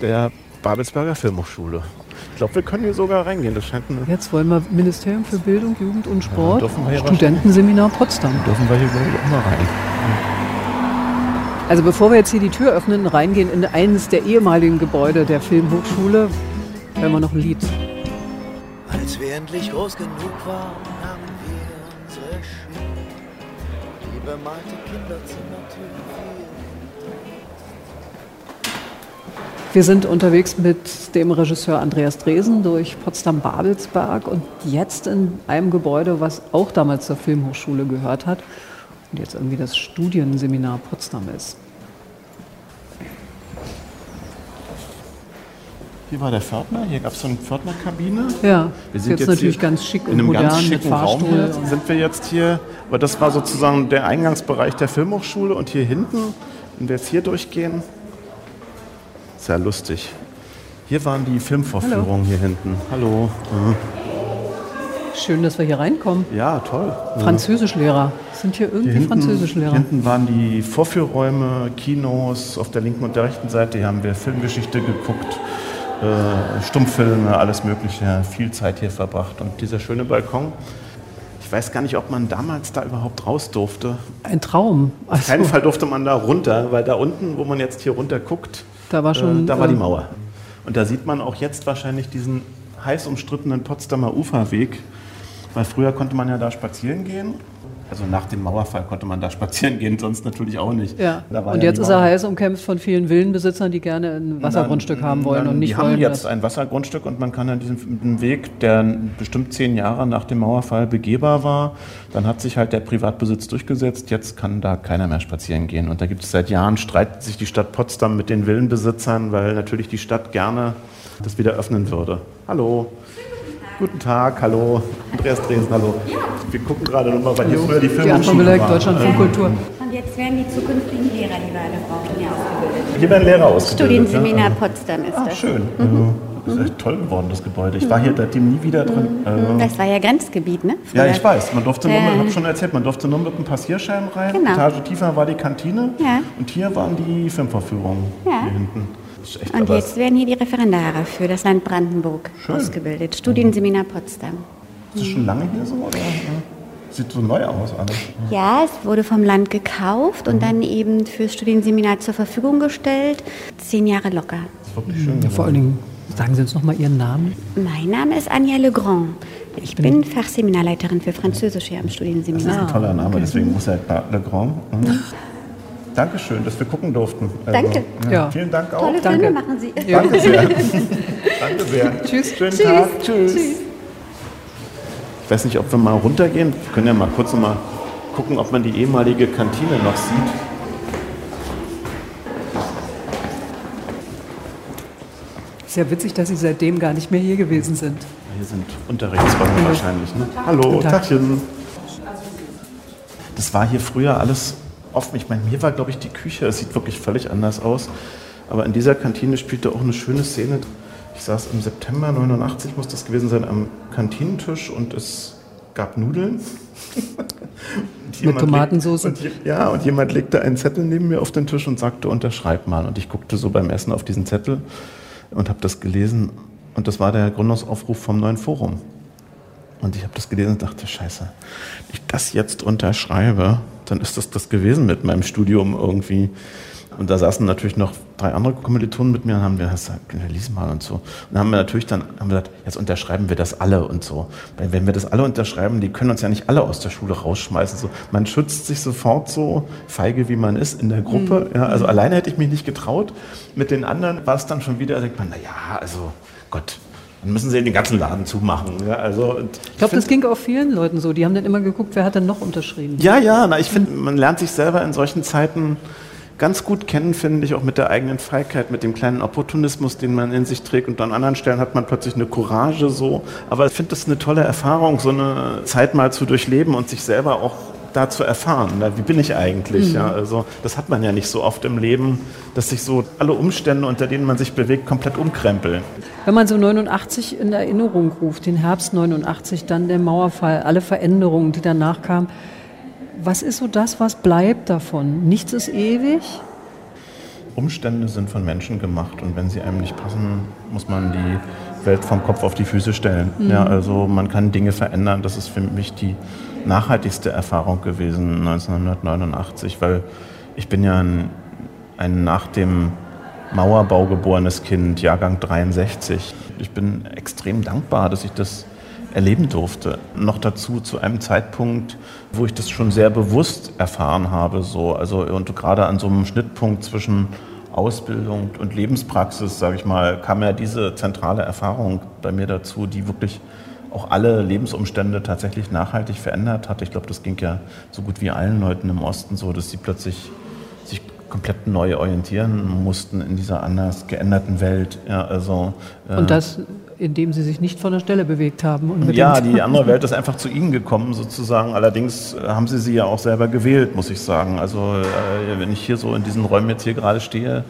Speaker 5: der Babelsberger Filmhochschule. Ich glaube, wir können hier sogar reingehen. Das scheint eine
Speaker 4: Jetzt wollen wir Ministerium für Bildung, Jugend und Sport,
Speaker 5: hier
Speaker 4: Studentenseminar Potsdam.
Speaker 5: dürfen wir hier glaube ich, auch mal rein.
Speaker 4: Also bevor wir jetzt hier die Tür öffnen, reingehen in eines der ehemaligen Gebäude der Filmhochschule, hören wir noch ein Lied.
Speaker 3: Als wir endlich groß genug waren, nahmen wir unsere Schuhe. Die bemalte Kinderzimmertür
Speaker 4: Wir sind unterwegs mit dem Regisseur Andreas Dresen durch Potsdam-Babelsberg und jetzt in einem Gebäude, was auch damals zur Filmhochschule gehört hat und jetzt irgendwie das Studienseminar Potsdam ist.
Speaker 5: Hier war der Pförtner, hier gab es so eine Pförtnerkabine.
Speaker 4: Ja,
Speaker 5: Wir sind
Speaker 4: jetzt,
Speaker 5: jetzt
Speaker 4: natürlich ganz schick
Speaker 5: In
Speaker 4: und
Speaker 5: einem
Speaker 4: modern
Speaker 5: ganz
Speaker 4: mit
Speaker 5: schicken Raum
Speaker 4: Fahrstuhl.
Speaker 5: hier sind wir jetzt hier. Aber das war sozusagen der Eingangsbereich der Filmhochschule. Und hier hinten, wenn wir jetzt hier durchgehen, ja lustig. Hier waren die Filmvorführungen hier hinten. Hallo.
Speaker 4: Schön, dass wir hier reinkommen.
Speaker 5: Ja, toll.
Speaker 4: Französischlehrer. Sind hier irgendwie
Speaker 5: Hier hinten,
Speaker 4: Französischlehrer?
Speaker 5: hier hinten waren die Vorführräume, Kinos auf der linken und der rechten Seite. Hier haben wir Filmgeschichte geguckt, äh, Stummfilme, alles Mögliche. Viel Zeit hier verbracht. Und dieser schöne Balkon. Ich weiß gar nicht, ob man damals da überhaupt raus durfte.
Speaker 4: Ein Traum.
Speaker 5: Auf
Speaker 4: Also,
Speaker 5: keinen Fall durfte man da runter, weil da unten, wo man jetzt hier runter guckt,
Speaker 4: Da war schon,
Speaker 5: äh, da war die
Speaker 4: äh,
Speaker 5: Mauer. Und da sieht man auch jetzt wahrscheinlich diesen heiß umstrittenen Potsdamer Uferweg, weil früher konnte man ja da spazieren gehen. Also nach dem Mauerfall konnte man da spazieren gehen, sonst natürlich auch nicht.
Speaker 4: Ja.
Speaker 5: Da war
Speaker 4: Und jetzt ist er heiß umkämpft von vielen Villenbesitzern, die gerne ein Wassergrundstück haben wollen
Speaker 5: Dann-
Speaker 4: und nicht
Speaker 5: die
Speaker 4: wollen,
Speaker 5: haben jetzt ein Wassergrundstück und man kann an diesem Weg, der bestimmt zehn Jahre nach dem Mauerfall begehbar war, dann hat sich halt der Privatbesitz durchgesetzt. Jetzt kann da keiner mehr spazieren gehen. Und da gibt es seit Jahren, streitet sich die Stadt Potsdam mit den Villenbesitzern, weil natürlich die Stadt gerne das wieder öffnen würde. Hallo. Guten Tag, hallo. Andreas Dresen, hallo. Wir gucken gerade nochmal, weil hier früher die Filmhochschule war.
Speaker 4: Deutschland von Kultur.
Speaker 7: Und jetzt werden die zukünftigen Lehrer, die wir alle brauchen, hier ausgebildet.
Speaker 5: Hier werden Lehrer ausgebildet.
Speaker 7: Studienseminar
Speaker 5: ja?
Speaker 7: Potsdam ist
Speaker 5: Ah,
Speaker 7: das.
Speaker 5: schön. Also, das ist echt toll geworden, das Gebäude. Ich war hier seitdem nie wieder drin. Also,
Speaker 7: Das war ja Grenzgebiet, ne?
Speaker 5: ja,
Speaker 7: Früher.
Speaker 5: ich weiß. Man durfte nur,
Speaker 7: Äh.
Speaker 5: ich habe schon erzählt, man durfte nur mit einem Passierschein rein.
Speaker 7: Genau.
Speaker 5: Etage tiefer war die Kantine.
Speaker 7: Ja.
Speaker 5: Und hier waren die Filmvorführungen.
Speaker 7: Ja.
Speaker 5: Hier hinten. Echt
Speaker 7: Und jetzt werden hier die Referendare für das Land Brandenburg
Speaker 5: Schön.
Speaker 7: ausgebildet. Studienseminar Potsdam.
Speaker 5: Ist das schon lange hier so? Oder? Sieht so neu aus alles.
Speaker 7: Ja, es wurde vom Land gekauft und dann eben fürs Studienseminar zur Verfügung gestellt. Zehn Jahre locker.
Speaker 5: Das ist wirklich schön.
Speaker 4: Ja, vor allen Dingen, sagen Sie uns noch mal Ihren Namen.
Speaker 7: Mein Name ist Anja Legrand. Ich bin Fachseminarleiterin für Französisch hier am
Speaker 5: Das ist
Speaker 7: Studienseminar.
Speaker 5: ein toller Name, deswegen muss er Le Grand. Mhm. Dankeschön, dass wir gucken durften. Also,
Speaker 7: Danke.
Speaker 4: Ja.
Speaker 5: Vielen Dank auch.
Speaker 7: Tolle
Speaker 4: Danke.
Speaker 7: Filme machen Sie.
Speaker 5: Danke sehr. Danke sehr.
Speaker 4: Tschüss.
Speaker 5: Schönen Tag. Tschüss. Ich weiß nicht, ob wir mal runtergehen. Wir können ja mal kurz noch mal gucken, ob man die ehemalige Kantine noch sieht.
Speaker 4: Ist ja witzig, dass Sie seitdem gar nicht mehr hier gewesen sind.
Speaker 5: Hier sind Unterrichtsräume wahrscheinlich. Ne? Hallo,
Speaker 4: Guten Tag.
Speaker 5: Tachchen. Das war hier früher alles offen. Ich meine, hier war, glaube ich, die Küche. Es sieht wirklich völlig anders aus. Aber in dieser Kantine spielte auch eine schöne Szene. ich saß im September 89, muss das gewesen sein, am Kantinentisch und es gab Nudeln.
Speaker 4: Mit Tomatensauce.
Speaker 5: Und, ja, und jemand legte einen Zettel neben mir auf den Tisch und sagte, unterschreib mal. Und ich guckte so beim Essen auf diesen Zettel und habe das gelesen. Und das war der Gründungsaufruf vom neuen Forum. Und ich habe das gelesen und dachte, scheiße, wenn ich das jetzt unterschreibe, dann ist das das gewesen mit meinem Studium irgendwie. Und da saßen natürlich noch drei andere Kommilitonen mit mir und haben gesagt, lies mal und so. Und dann haben wir natürlich dann haben wir gesagt, jetzt unterschreiben wir das alle und so. Weil wenn wir das alle unterschreiben, die können uns ja nicht alle aus der Schule rausschmeißen. So, man schützt sich sofort so, feige wie man ist, in der Gruppe. Mhm. Ja, also alleine hätte ich mich nicht getraut. Mit den anderen war es dann schon wieder, denkt man, na ja, also Gott, dann müssen sie den ganzen Laden zumachen. Ja, also,
Speaker 4: ich glaube, das ging auch vielen Leuten so. Die haben dann immer geguckt, wer hat denn noch unterschrieben.
Speaker 5: Ja, ja, na, ich finde, man lernt sich selber in solchen Zeiten ganz gut kennen, finde ich, auch mit der eigenen Feigheit, mit dem kleinen Opportunismus, den man in sich trägt. Und an anderen Stellen hat man plötzlich eine Courage so. Aber ich finde das eine tolle Erfahrung, so eine Zeit mal zu durchleben und sich selber auch da zu erfahren. Wie bin ich eigentlich? Mhm. Ja, also das hat man ja nicht so oft im Leben, dass sich so alle Umstände, unter denen man sich bewegt, komplett umkrempeln.
Speaker 4: Wenn man so 89 in Erinnerung ruft, den Herbst 89, dann der Mauerfall, alle Veränderungen, die danach kamen, was ist so das, was bleibt davon? Nichts ist ewig?
Speaker 5: Umstände sind von Menschen gemacht und wenn sie einem nicht passen, muss man die Welt vom Kopf auf die Füße stellen. Mhm. Ja, also man kann Dinge verändern. Das ist für mich die nachhaltigste Erfahrung gewesen 1989, weil ich bin ja ein, ein nach dem Mauerbau geborenes Kind, Jahrgang 63. Ich bin extrem dankbar, dass ich das erleben durfte. Noch dazu zu einem Zeitpunkt, wo ich das schon sehr bewusst erfahren habe. So. Also, und gerade an so einem Schnittpunkt zwischen Ausbildung und Lebenspraxis, sage ich mal, kam ja diese zentrale Erfahrung bei mir dazu, die wirklich auch alle Lebensumstände tatsächlich nachhaltig verändert hat. Ich glaube, das ging ja so gut wie allen Leuten im Osten so, dass sie plötzlich sich komplett neu orientieren mussten in dieser anders geänderten Welt. Ja, also,
Speaker 4: äh, und das indem sie sich nicht von der Stelle bewegt haben.
Speaker 5: ja, die andere Welt ist einfach zu ihnen gekommen sozusagen. Allerdings äh, haben sie sie ja auch selber gewählt, muss ich sagen. Also äh, wenn ich hier so in diesen Räumen jetzt hier gerade stehe,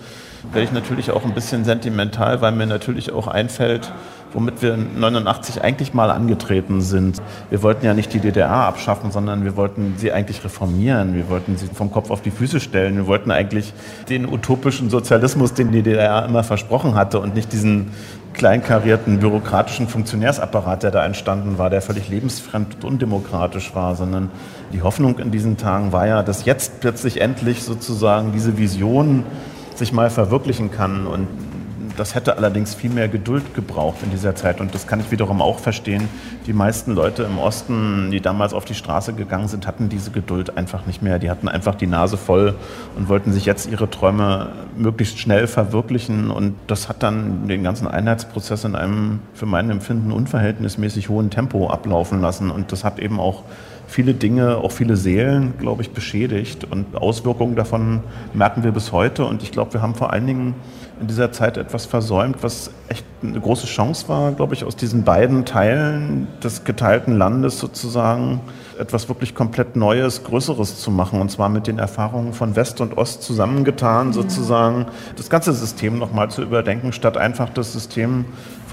Speaker 5: werde ich natürlich auch ein bisschen sentimental, weil mir natürlich auch einfällt, womit wir 89 eigentlich mal angetreten sind. Wir wollten ja nicht die DDR abschaffen, sondern wir wollten sie eigentlich reformieren. Wir wollten sie vom Kopf auf die Füße stellen. Wir wollten eigentlich den utopischen Sozialismus, den die DDR immer versprochen hatte und nicht diesen kleinkarierten bürokratischen Funktionärsapparat, der da entstanden war, der völlig lebensfremd und undemokratisch war, sondern die Hoffnung in diesen Tagen war ja, dass jetzt plötzlich endlich sozusagen diese Vision sich mal verwirklichen kann. Und das hätte allerdings viel mehr Geduld gebraucht in dieser Zeit. Und das kann ich wiederum auch verstehen. Die meisten Leute im Osten, die damals auf die Straße gegangen sind, hatten diese Geduld einfach nicht mehr. Die hatten einfach die Nase voll und wollten sich jetzt ihre Träume möglichst schnell verwirklichen. Und das hat dann den ganzen Einheitsprozess in einem für mein Empfinden unverhältnismäßig hohen Tempo ablaufen lassen. Und das hat eben auch viele Dinge, auch viele Seelen, glaube ich, beschädigt. Und Auswirkungen davon merken wir bis heute. Und ich glaube, wir haben vor allen Dingen in dieser Zeit etwas versäumt, was echt eine große Chance war, glaube ich, aus diesen beiden Teilen des geteilten Landes sozusagen etwas wirklich komplett Neues, Größeres zu machen. Und zwar mit den Erfahrungen von West und Ost zusammengetan, sozusagen das ganze System nochmal zu überdenken, statt einfach das System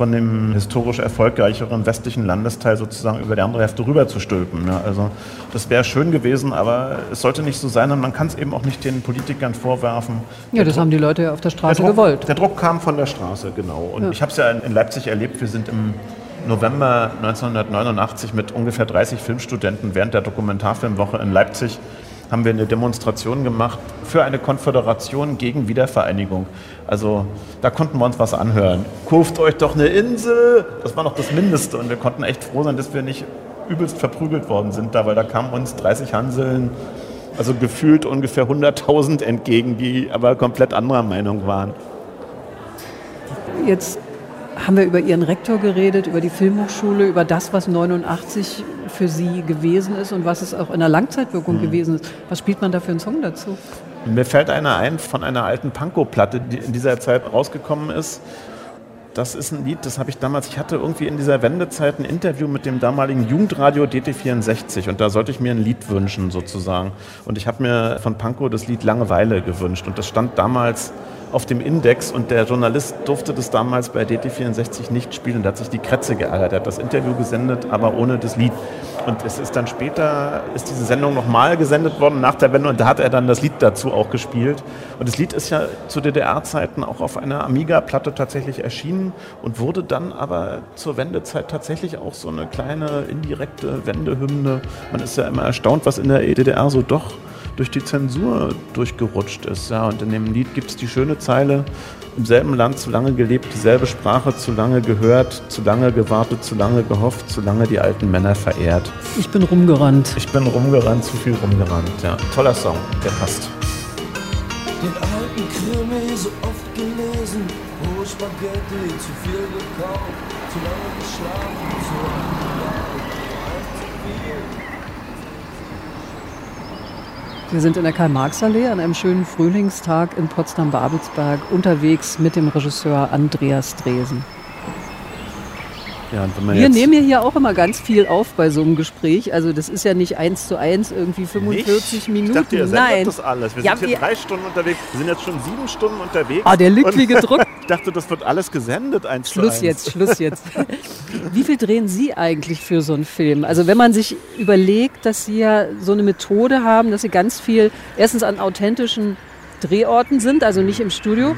Speaker 5: von dem historisch erfolgreicheren westlichen Landesteil sozusagen über die andere Hälfte rüber zu stülpen. Ja, also das wäre schön gewesen, aber es sollte nicht so sein und man kann es eben auch nicht den Politikern vorwerfen.
Speaker 4: Ja, das Druck, haben die Leute ja auf der Straße der
Speaker 5: Druck,
Speaker 4: gewollt.
Speaker 5: Der Druck kam von der Straße, genau. Und ja. ich habe es ja in Leipzig erlebt, wir sind im November 1989 mit ungefähr 30 Filmstudenten während der Dokumentarfilmwoche in Leipzig haben wir eine Demonstration gemacht für eine Konföderation gegen Wiedervereinigung. Also da konnten wir uns was anhören. Kauft euch doch eine Insel! Das war noch das Mindeste und wir konnten echt froh sein, dass wir nicht übelst verprügelt worden sind da, weil da kamen uns 30 Hanseln, also gefühlt ungefähr 100.000 entgegen, die aber komplett anderer Meinung waren.
Speaker 4: Jetzt haben wir über Ihren Rektor geredet, über die Filmhochschule, über das, was 89 für Sie gewesen ist und was es auch in der Langzeitwirkung mhm. gewesen ist. Was spielt man da für einen Song dazu?
Speaker 5: Mir fällt einer ein von einer alten Pankow-Platte, die in dieser Zeit rausgekommen ist. Das ist ein Lied, das habe ich damals, ich hatte irgendwie in dieser Wendezeit ein Interview mit dem damaligen Jugendradio DT64 und da sollte ich mir ein Lied wünschen sozusagen. Und ich habe mir von Pankow das Lied Langeweile gewünscht und das stand damals auf dem Index und der Journalist durfte das damals bei DT64 nicht spielen. Da hat sich die Kretze geärgert. Er hat das Interview gesendet, aber ohne das Lied. Und es ist dann später, ist diese Sendung nochmal gesendet worden nach der Wende und da hat er dann das Lied dazu auch gespielt. Und das Lied ist ja zu DDR-Zeiten auch auf einer Amiga-Platte tatsächlich erschienen und wurde dann aber zur Wendezeit tatsächlich auch so eine kleine indirekte Wendehymne. Man ist ja immer erstaunt, was in der EDDR so doch durch die Zensur durchgerutscht ist. Ja, und in dem Lied gibt es die schöne Zeile, im selben Land zu lange gelebt, dieselbe Sprache zu lange gehört, zu lange gewartet, zu lange gehofft, zu lange die alten Männer verehrt.
Speaker 4: Ich bin rumgerannt.
Speaker 5: Ich bin rumgerannt, zu viel rumgerannt. Ja, toller Song, der passt.
Speaker 8: Den alten Krimi so oft gelesen, hohe Spaghetti, zu viel gekauft, zu lange geschlafen, zu lange
Speaker 4: Wir sind in der Karl-Marx-Allee an einem schönen Frühlingstag in Potsdam-Babelsberg unterwegs mit dem Regisseur Andreas Dresen.
Speaker 5: Ja,
Speaker 4: Wir nehmen ja hier auch immer ganz viel auf bei so einem Gespräch. Also das ist ja nicht eins zu eins irgendwie 45
Speaker 5: nicht?
Speaker 4: Minuten.
Speaker 5: Ich dachte, ihr
Speaker 4: Nein.
Speaker 5: das alles. Wir
Speaker 4: Ja,
Speaker 5: sind hier drei Stunden unterwegs. Wir sind jetzt schon sieben Stunden unterwegs.
Speaker 4: Ah, der
Speaker 5: Und
Speaker 4: gedruckt.
Speaker 5: Ich dachte, das wird alles gesendet, eins zu
Speaker 4: Schluss
Speaker 5: eins.
Speaker 4: jetzt, Schluss jetzt. Wie viel drehen Sie eigentlich für so einen Film? Also wenn man sich überlegt, dass Sie ja so eine Methode haben, dass Sie ganz viel erstens an authentischen Drehorten sind, also nicht im Studio.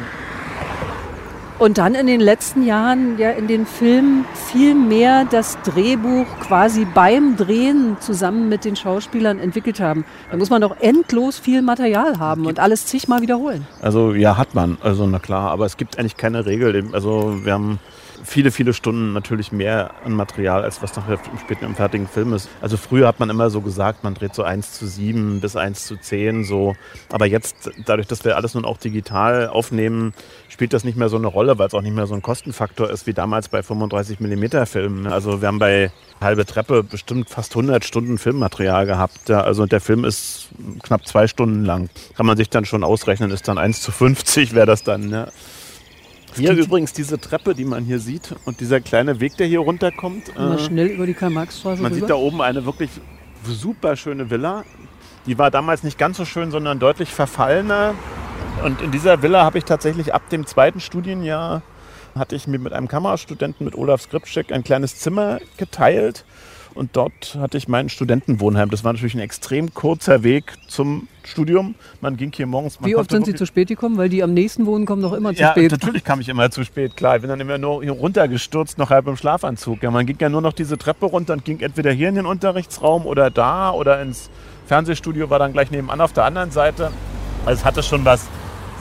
Speaker 4: Und dann in den letzten Jahren ja in den Filmen viel mehr das Drehbuch quasi beim Drehen zusammen mit den Schauspielern entwickelt haben. Da muss man doch endlos viel Material haben und alles zigmal wiederholen.
Speaker 5: Also ja, hat man. Also na klar, aber es gibt eigentlich keine Regel. Also wir haben viele, viele Stunden natürlich mehr an Material, als was nachher im späten im fertigen Film ist. Also früher hat man immer so gesagt, man dreht so 1 zu 7 bis 1 zu 10 so. Aber jetzt, dadurch, dass wir alles nun auch digital aufnehmen, spielt das nicht mehr so eine Rolle, weil es auch nicht mehr so ein Kostenfaktor ist wie damals bei 35 mm Filmen. Also wir haben bei Halbe Treppe bestimmt fast 100 Stunden Filmmaterial gehabt. Also der Film ist knapp zwei Stunden lang. Kann man sich dann schon ausrechnen, ist dann 1 zu 50 wäre das dann. Ja. Hier übrigens diese Treppe, die man hier sieht und dieser kleine Weg, der hier runterkommt.
Speaker 4: Mal
Speaker 5: äh,
Speaker 4: schnell über die Karl-Marx-Straße
Speaker 5: man
Speaker 4: rüber.
Speaker 5: sieht da oben eine wirklich super schöne Villa. Die war damals nicht ganz so schön, sondern deutlich verfallener. Und in dieser Villa habe ich tatsächlich ab dem zweiten Studienjahr hatte ich mir mit einem Kamerastudenten, mit Olaf Skripczek, ein kleines Zimmer geteilt. Und dort hatte ich mein Studentenwohnheim. Das war natürlich ein extrem kurzer Weg zum Studium. Man ging hier morgens.
Speaker 4: Wie oft sind Sie zu spät gekommen? Weil die am nächsten wohnen, kommen doch immer zu
Speaker 5: ja,
Speaker 4: spät.
Speaker 5: natürlich kam ich immer zu spät, klar. Ich bin dann immer nur hier runtergestürzt, noch halb im Schlafanzug. Ja, man ging ja nur noch diese Treppe runter und ging entweder hier in den Unterrichtsraum oder da oder ins Fernsehstudio, war dann gleich nebenan auf der anderen Seite. Also es hatte schon was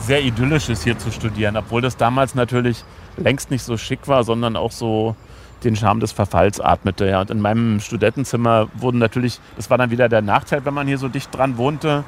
Speaker 5: sehr Idyllisches hier zu studieren, obwohl das damals natürlich längst nicht so schick war, sondern auch so den Charme des Verfalls atmete. Ja. Und in meinem Studentenzimmer wurden natürlich, das war dann wieder der Nachteil, wenn man hier so dicht dran wohnte,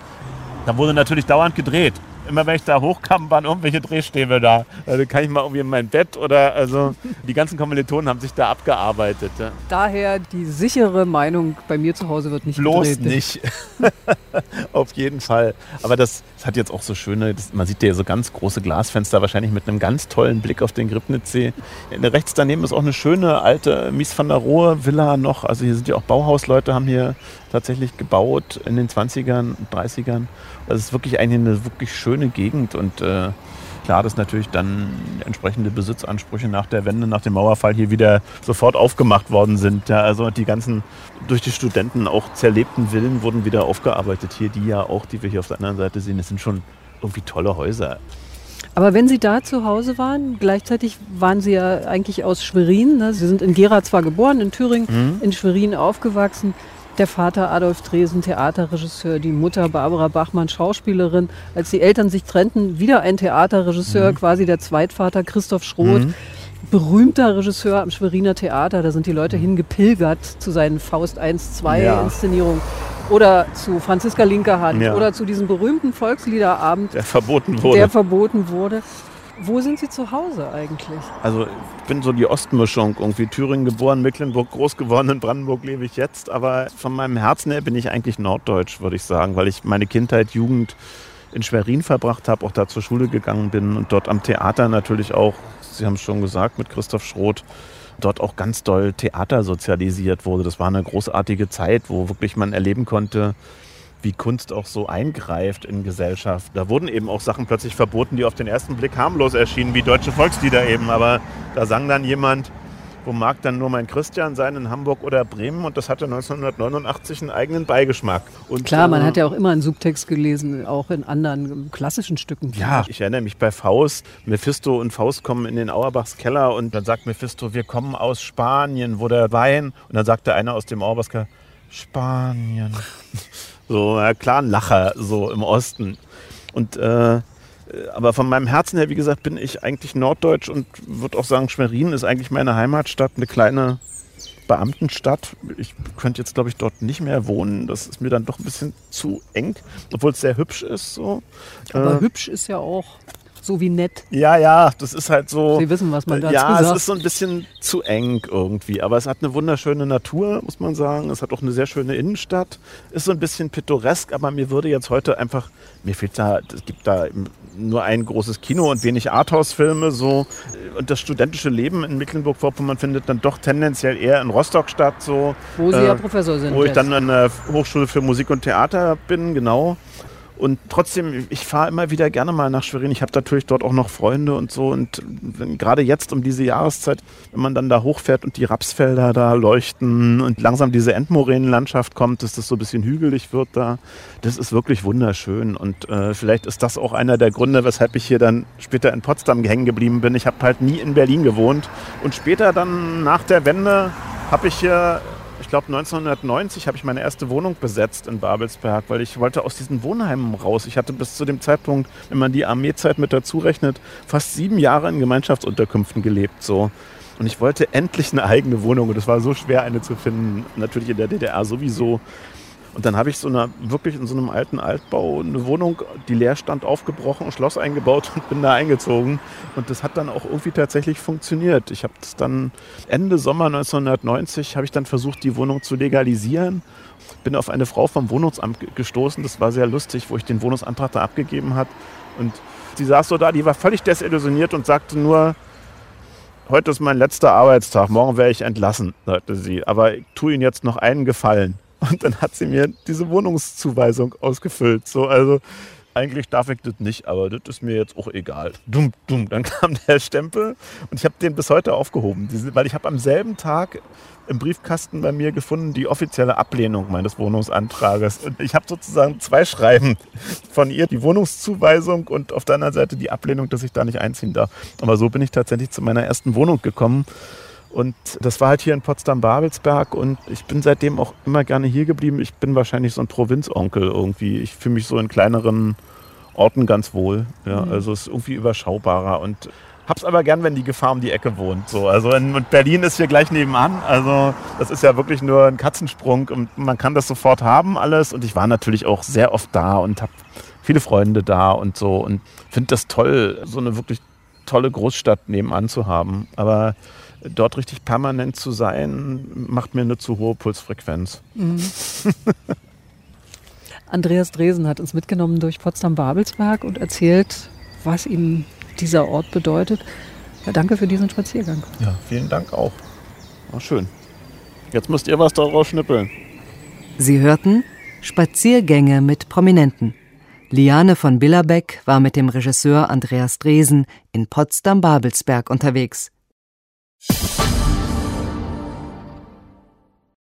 Speaker 5: da wurde natürlich dauernd gedreht. Immer wenn ich da hochkam, waren irgendwelche Drehstäbe da. Also kann ich mal irgendwie in mein Bett oder also die ganzen Kommilitonen haben sich da abgearbeitet. Ja.
Speaker 4: Daher die sichere Meinung, bei mir zu Hause wird nicht
Speaker 5: Bloß
Speaker 4: gedreht.
Speaker 5: nicht. Auf jeden Fall. Aber das, das hat jetzt auch so schöne, das, man sieht ja so ganz große Glasfenster, wahrscheinlich mit einem ganz tollen Blick auf den Gribnitzsee. Ja, Rechts daneben ist auch eine schöne alte Mies van der Rohe Villa noch. Also hier sind ja auch Bauhausleute, haben hier tatsächlich gebaut in den 20ern, 30ern. Also es ist wirklich eigentlich eine wirklich schöne Gegend und äh, klar, dass natürlich dann entsprechende Besitzansprüche nach der Wende, nach dem Mauerfall hier wieder sofort aufgemacht worden sind. Ja, also die ganzen durch die Studenten auch zerlebten Villen wurden wieder aufgearbeitet. Hier die ja auch, die wir hier auf der anderen Seite sehen, das sind schon irgendwie tolle Häuser.
Speaker 4: Aber wenn Sie da zu Hause waren, gleichzeitig waren Sie ja eigentlich aus Schwerin. Ne? Sie sind in Gera zwar geboren, in Thüringen,
Speaker 5: Mhm.
Speaker 4: in Schwerin aufgewachsen. Der Vater Adolf Dresen, Theaterregisseur, die Mutter Barbara Bachmann, Schauspielerin. Als die Eltern sich trennten, wieder ein Theaterregisseur,
Speaker 5: Mhm.
Speaker 4: quasi der Zweitvater Christoph Schroth. Berühmter Regisseur am Schweriner Theater, da sind die Leute hingepilgert zu seinen Faust 1, 2
Speaker 5: Mhm. Ja.
Speaker 4: Inszenierungen. Oder zu Franziska Linkerhand
Speaker 5: Ja.
Speaker 4: oder zu diesem berühmten Volksliederabend,
Speaker 5: Der verboten wurde.
Speaker 4: der verboten wurde. Wo sind Sie zu Hause eigentlich?
Speaker 5: Also ich bin so die Ostmischung, irgendwie Thüringen geboren, Mecklenburg groß geworden, in Brandenburg lebe ich jetzt. Aber von meinem Herzen her bin ich eigentlich norddeutsch, würde ich sagen, weil ich meine Kindheit, Jugend in Schwerin verbracht habe, auch da zur Schule gegangen bin und dort am Theater natürlich auch, Sie haben es schon gesagt, mit Christoph Schroth, dort auch ganz doll Theater sozialisiert wurde. Das war eine großartige Zeit, wo wirklich man erleben konnte, wie Kunst auch so eingreift in Gesellschaft. Da wurden eben auch Sachen plötzlich verboten, die auf den ersten Blick harmlos erschienen, wie deutsche Volkslieder eben. Aber da sang dann jemand, wo mag dann nur mein Christian sein in Hamburg oder Bremen und das hatte 1989 einen eigenen Beigeschmack. Und,
Speaker 4: Klar, man
Speaker 5: äh,
Speaker 4: hat ja auch immer einen Subtext gelesen, auch in anderen klassischen Stücken.
Speaker 5: Ja, ich erinnere mich bei Faust. Mephisto und Faust kommen in den Auerbachs Keller und dann sagt Mephisto, wir kommen aus Spanien, wo der Wein. Und dann sagte einer aus dem Auerbachs Keller, Spanien. So, ja, klar, ein Lacher, so im Osten. Und äh, aber von meinem Herzen her, wie gesagt, bin ich eigentlich norddeutsch und würde auch sagen, Schwerin ist eigentlich meine Heimatstadt, eine kleine Beamtenstadt. Ich könnte jetzt, glaube ich, dort nicht mehr wohnen. Das ist mir dann doch ein bisschen zu eng, obwohl es sehr hübsch ist. So.
Speaker 4: Aber
Speaker 5: Äh,
Speaker 4: hübsch ist ja auch so wie nett.
Speaker 5: ja, ja, das ist halt so.
Speaker 4: Sie wissen, was man dazu
Speaker 5: Ja,
Speaker 4: sagt.
Speaker 5: es ist so ein bisschen zu eng irgendwie. Aber es hat eine wunderschöne Natur, muss man sagen. Es hat auch eine sehr schöne Innenstadt. Ist so ein bisschen pittoresk, aber mir würde jetzt heute einfach, mir fehlt da, es gibt da nur ein großes Kino und wenig Arthouse-Filme so. Und das studentische Leben in Mecklenburg-Vorpommern findet dann doch tendenziell eher in Rostock statt, so.
Speaker 4: Wo Sie
Speaker 5: Äh,
Speaker 4: ja Professor sind.
Speaker 5: Wo ich
Speaker 4: jetzt.
Speaker 5: dann an der Hochschule für Musik und Theater bin, genau. Und trotzdem, ich fahre immer wieder gerne mal nach Schwerin. Ich habe natürlich dort auch noch Freunde und so. Und gerade jetzt um diese Jahreszeit, wenn man dann da hochfährt und die Rapsfelder da leuchten und langsam diese Endmoränenlandschaft kommt, dass das so ein bisschen hügelig wird da, das ist wirklich wunderschön. Und äh, vielleicht ist das auch einer der Gründe, weshalb ich hier dann später in Potsdam hängen geblieben bin. Ich habe halt nie in Berlin gewohnt. Und später dann nach der Wende habe ich hier ich glaube 1990 habe ich meine erste Wohnung besetzt in Babelsberg, weil ich wollte aus diesen Wohnheimen raus. Ich hatte bis zu dem Zeitpunkt, wenn man die Armeezeit mit dazu rechnet, fast sieben Jahre in Gemeinschaftsunterkünften gelebt. So. Und ich wollte endlich eine eigene Wohnung und es war so schwer, eine zu finden. Natürlich in der DDR sowieso. Und dann habe ich so eine, wirklich in so einem alten Altbau eine Wohnung, die leer stand, aufgebrochen, Schloss eingebaut und bin da eingezogen. Und das hat dann auch irgendwie tatsächlich funktioniert. Ich habe dann Ende Sommer 1990 habe ich dann versucht, die Wohnung zu legalisieren. Bin auf eine Frau vom Wohnungsamt ge- gestoßen. Das war sehr lustig, wo ich den Wohnungsantrag da abgegeben hat. Und sie saß so da, die war völlig desillusioniert und sagte nur, heute ist mein letzter Arbeitstag, morgen werde ich entlassen, sagte sie. Aber ich tue Ihnen jetzt noch einen Gefallen. Und dann hat sie mir diese Wohnungszuweisung ausgefüllt. So, also eigentlich darf ich das nicht, aber das ist mir jetzt auch egal. Dumm, dumm. Dann kam der Stempel und ich habe den bis heute aufgehoben, weil ich habe am selben Tag im Briefkasten bei mir gefunden die offizielle Ablehnung meines Wohnungsantrages. Und ich habe sozusagen zwei Schreiben von ihr, die Wohnungszuweisung und auf der anderen Seite die Ablehnung, dass ich da nicht einziehen darf. Aber so bin ich tatsächlich zu meiner ersten Wohnung gekommen. Und das war halt hier in Potsdam-Babelsberg und ich bin seitdem auch immer gerne hier geblieben. Ich bin wahrscheinlich so ein Provinzonkel irgendwie. Ich fühle mich so in kleineren Orten ganz wohl. Ja, also es ist irgendwie überschaubarer und hab's aber gern, wenn die Gefahr um die Ecke wohnt. So, also in, und Berlin ist hier gleich nebenan. Also das ist ja wirklich nur ein Katzensprung und man kann das sofort haben alles. Und ich war natürlich auch sehr oft da und habe viele Freunde da und so und finde das toll, so eine wirklich tolle Großstadt nebenan zu haben. Aber dort richtig permanent zu sein, macht mir eine zu hohe Pulsfrequenz.
Speaker 4: Andreas Dresen hat uns mitgenommen durch Potsdam-Babelsberg und erzählt, was ihm dieser Ort bedeutet. Ja, danke für diesen Spaziergang.
Speaker 5: Ja, vielen Dank auch. War schön. Jetzt müsst ihr was daraus schnippeln.
Speaker 2: Sie hörten Spaziergänge mit Prominenten. Liane von Billerbeck war mit dem Regisseur Andreas Dresen in Potsdam-Babelsberg unterwegs. Bye.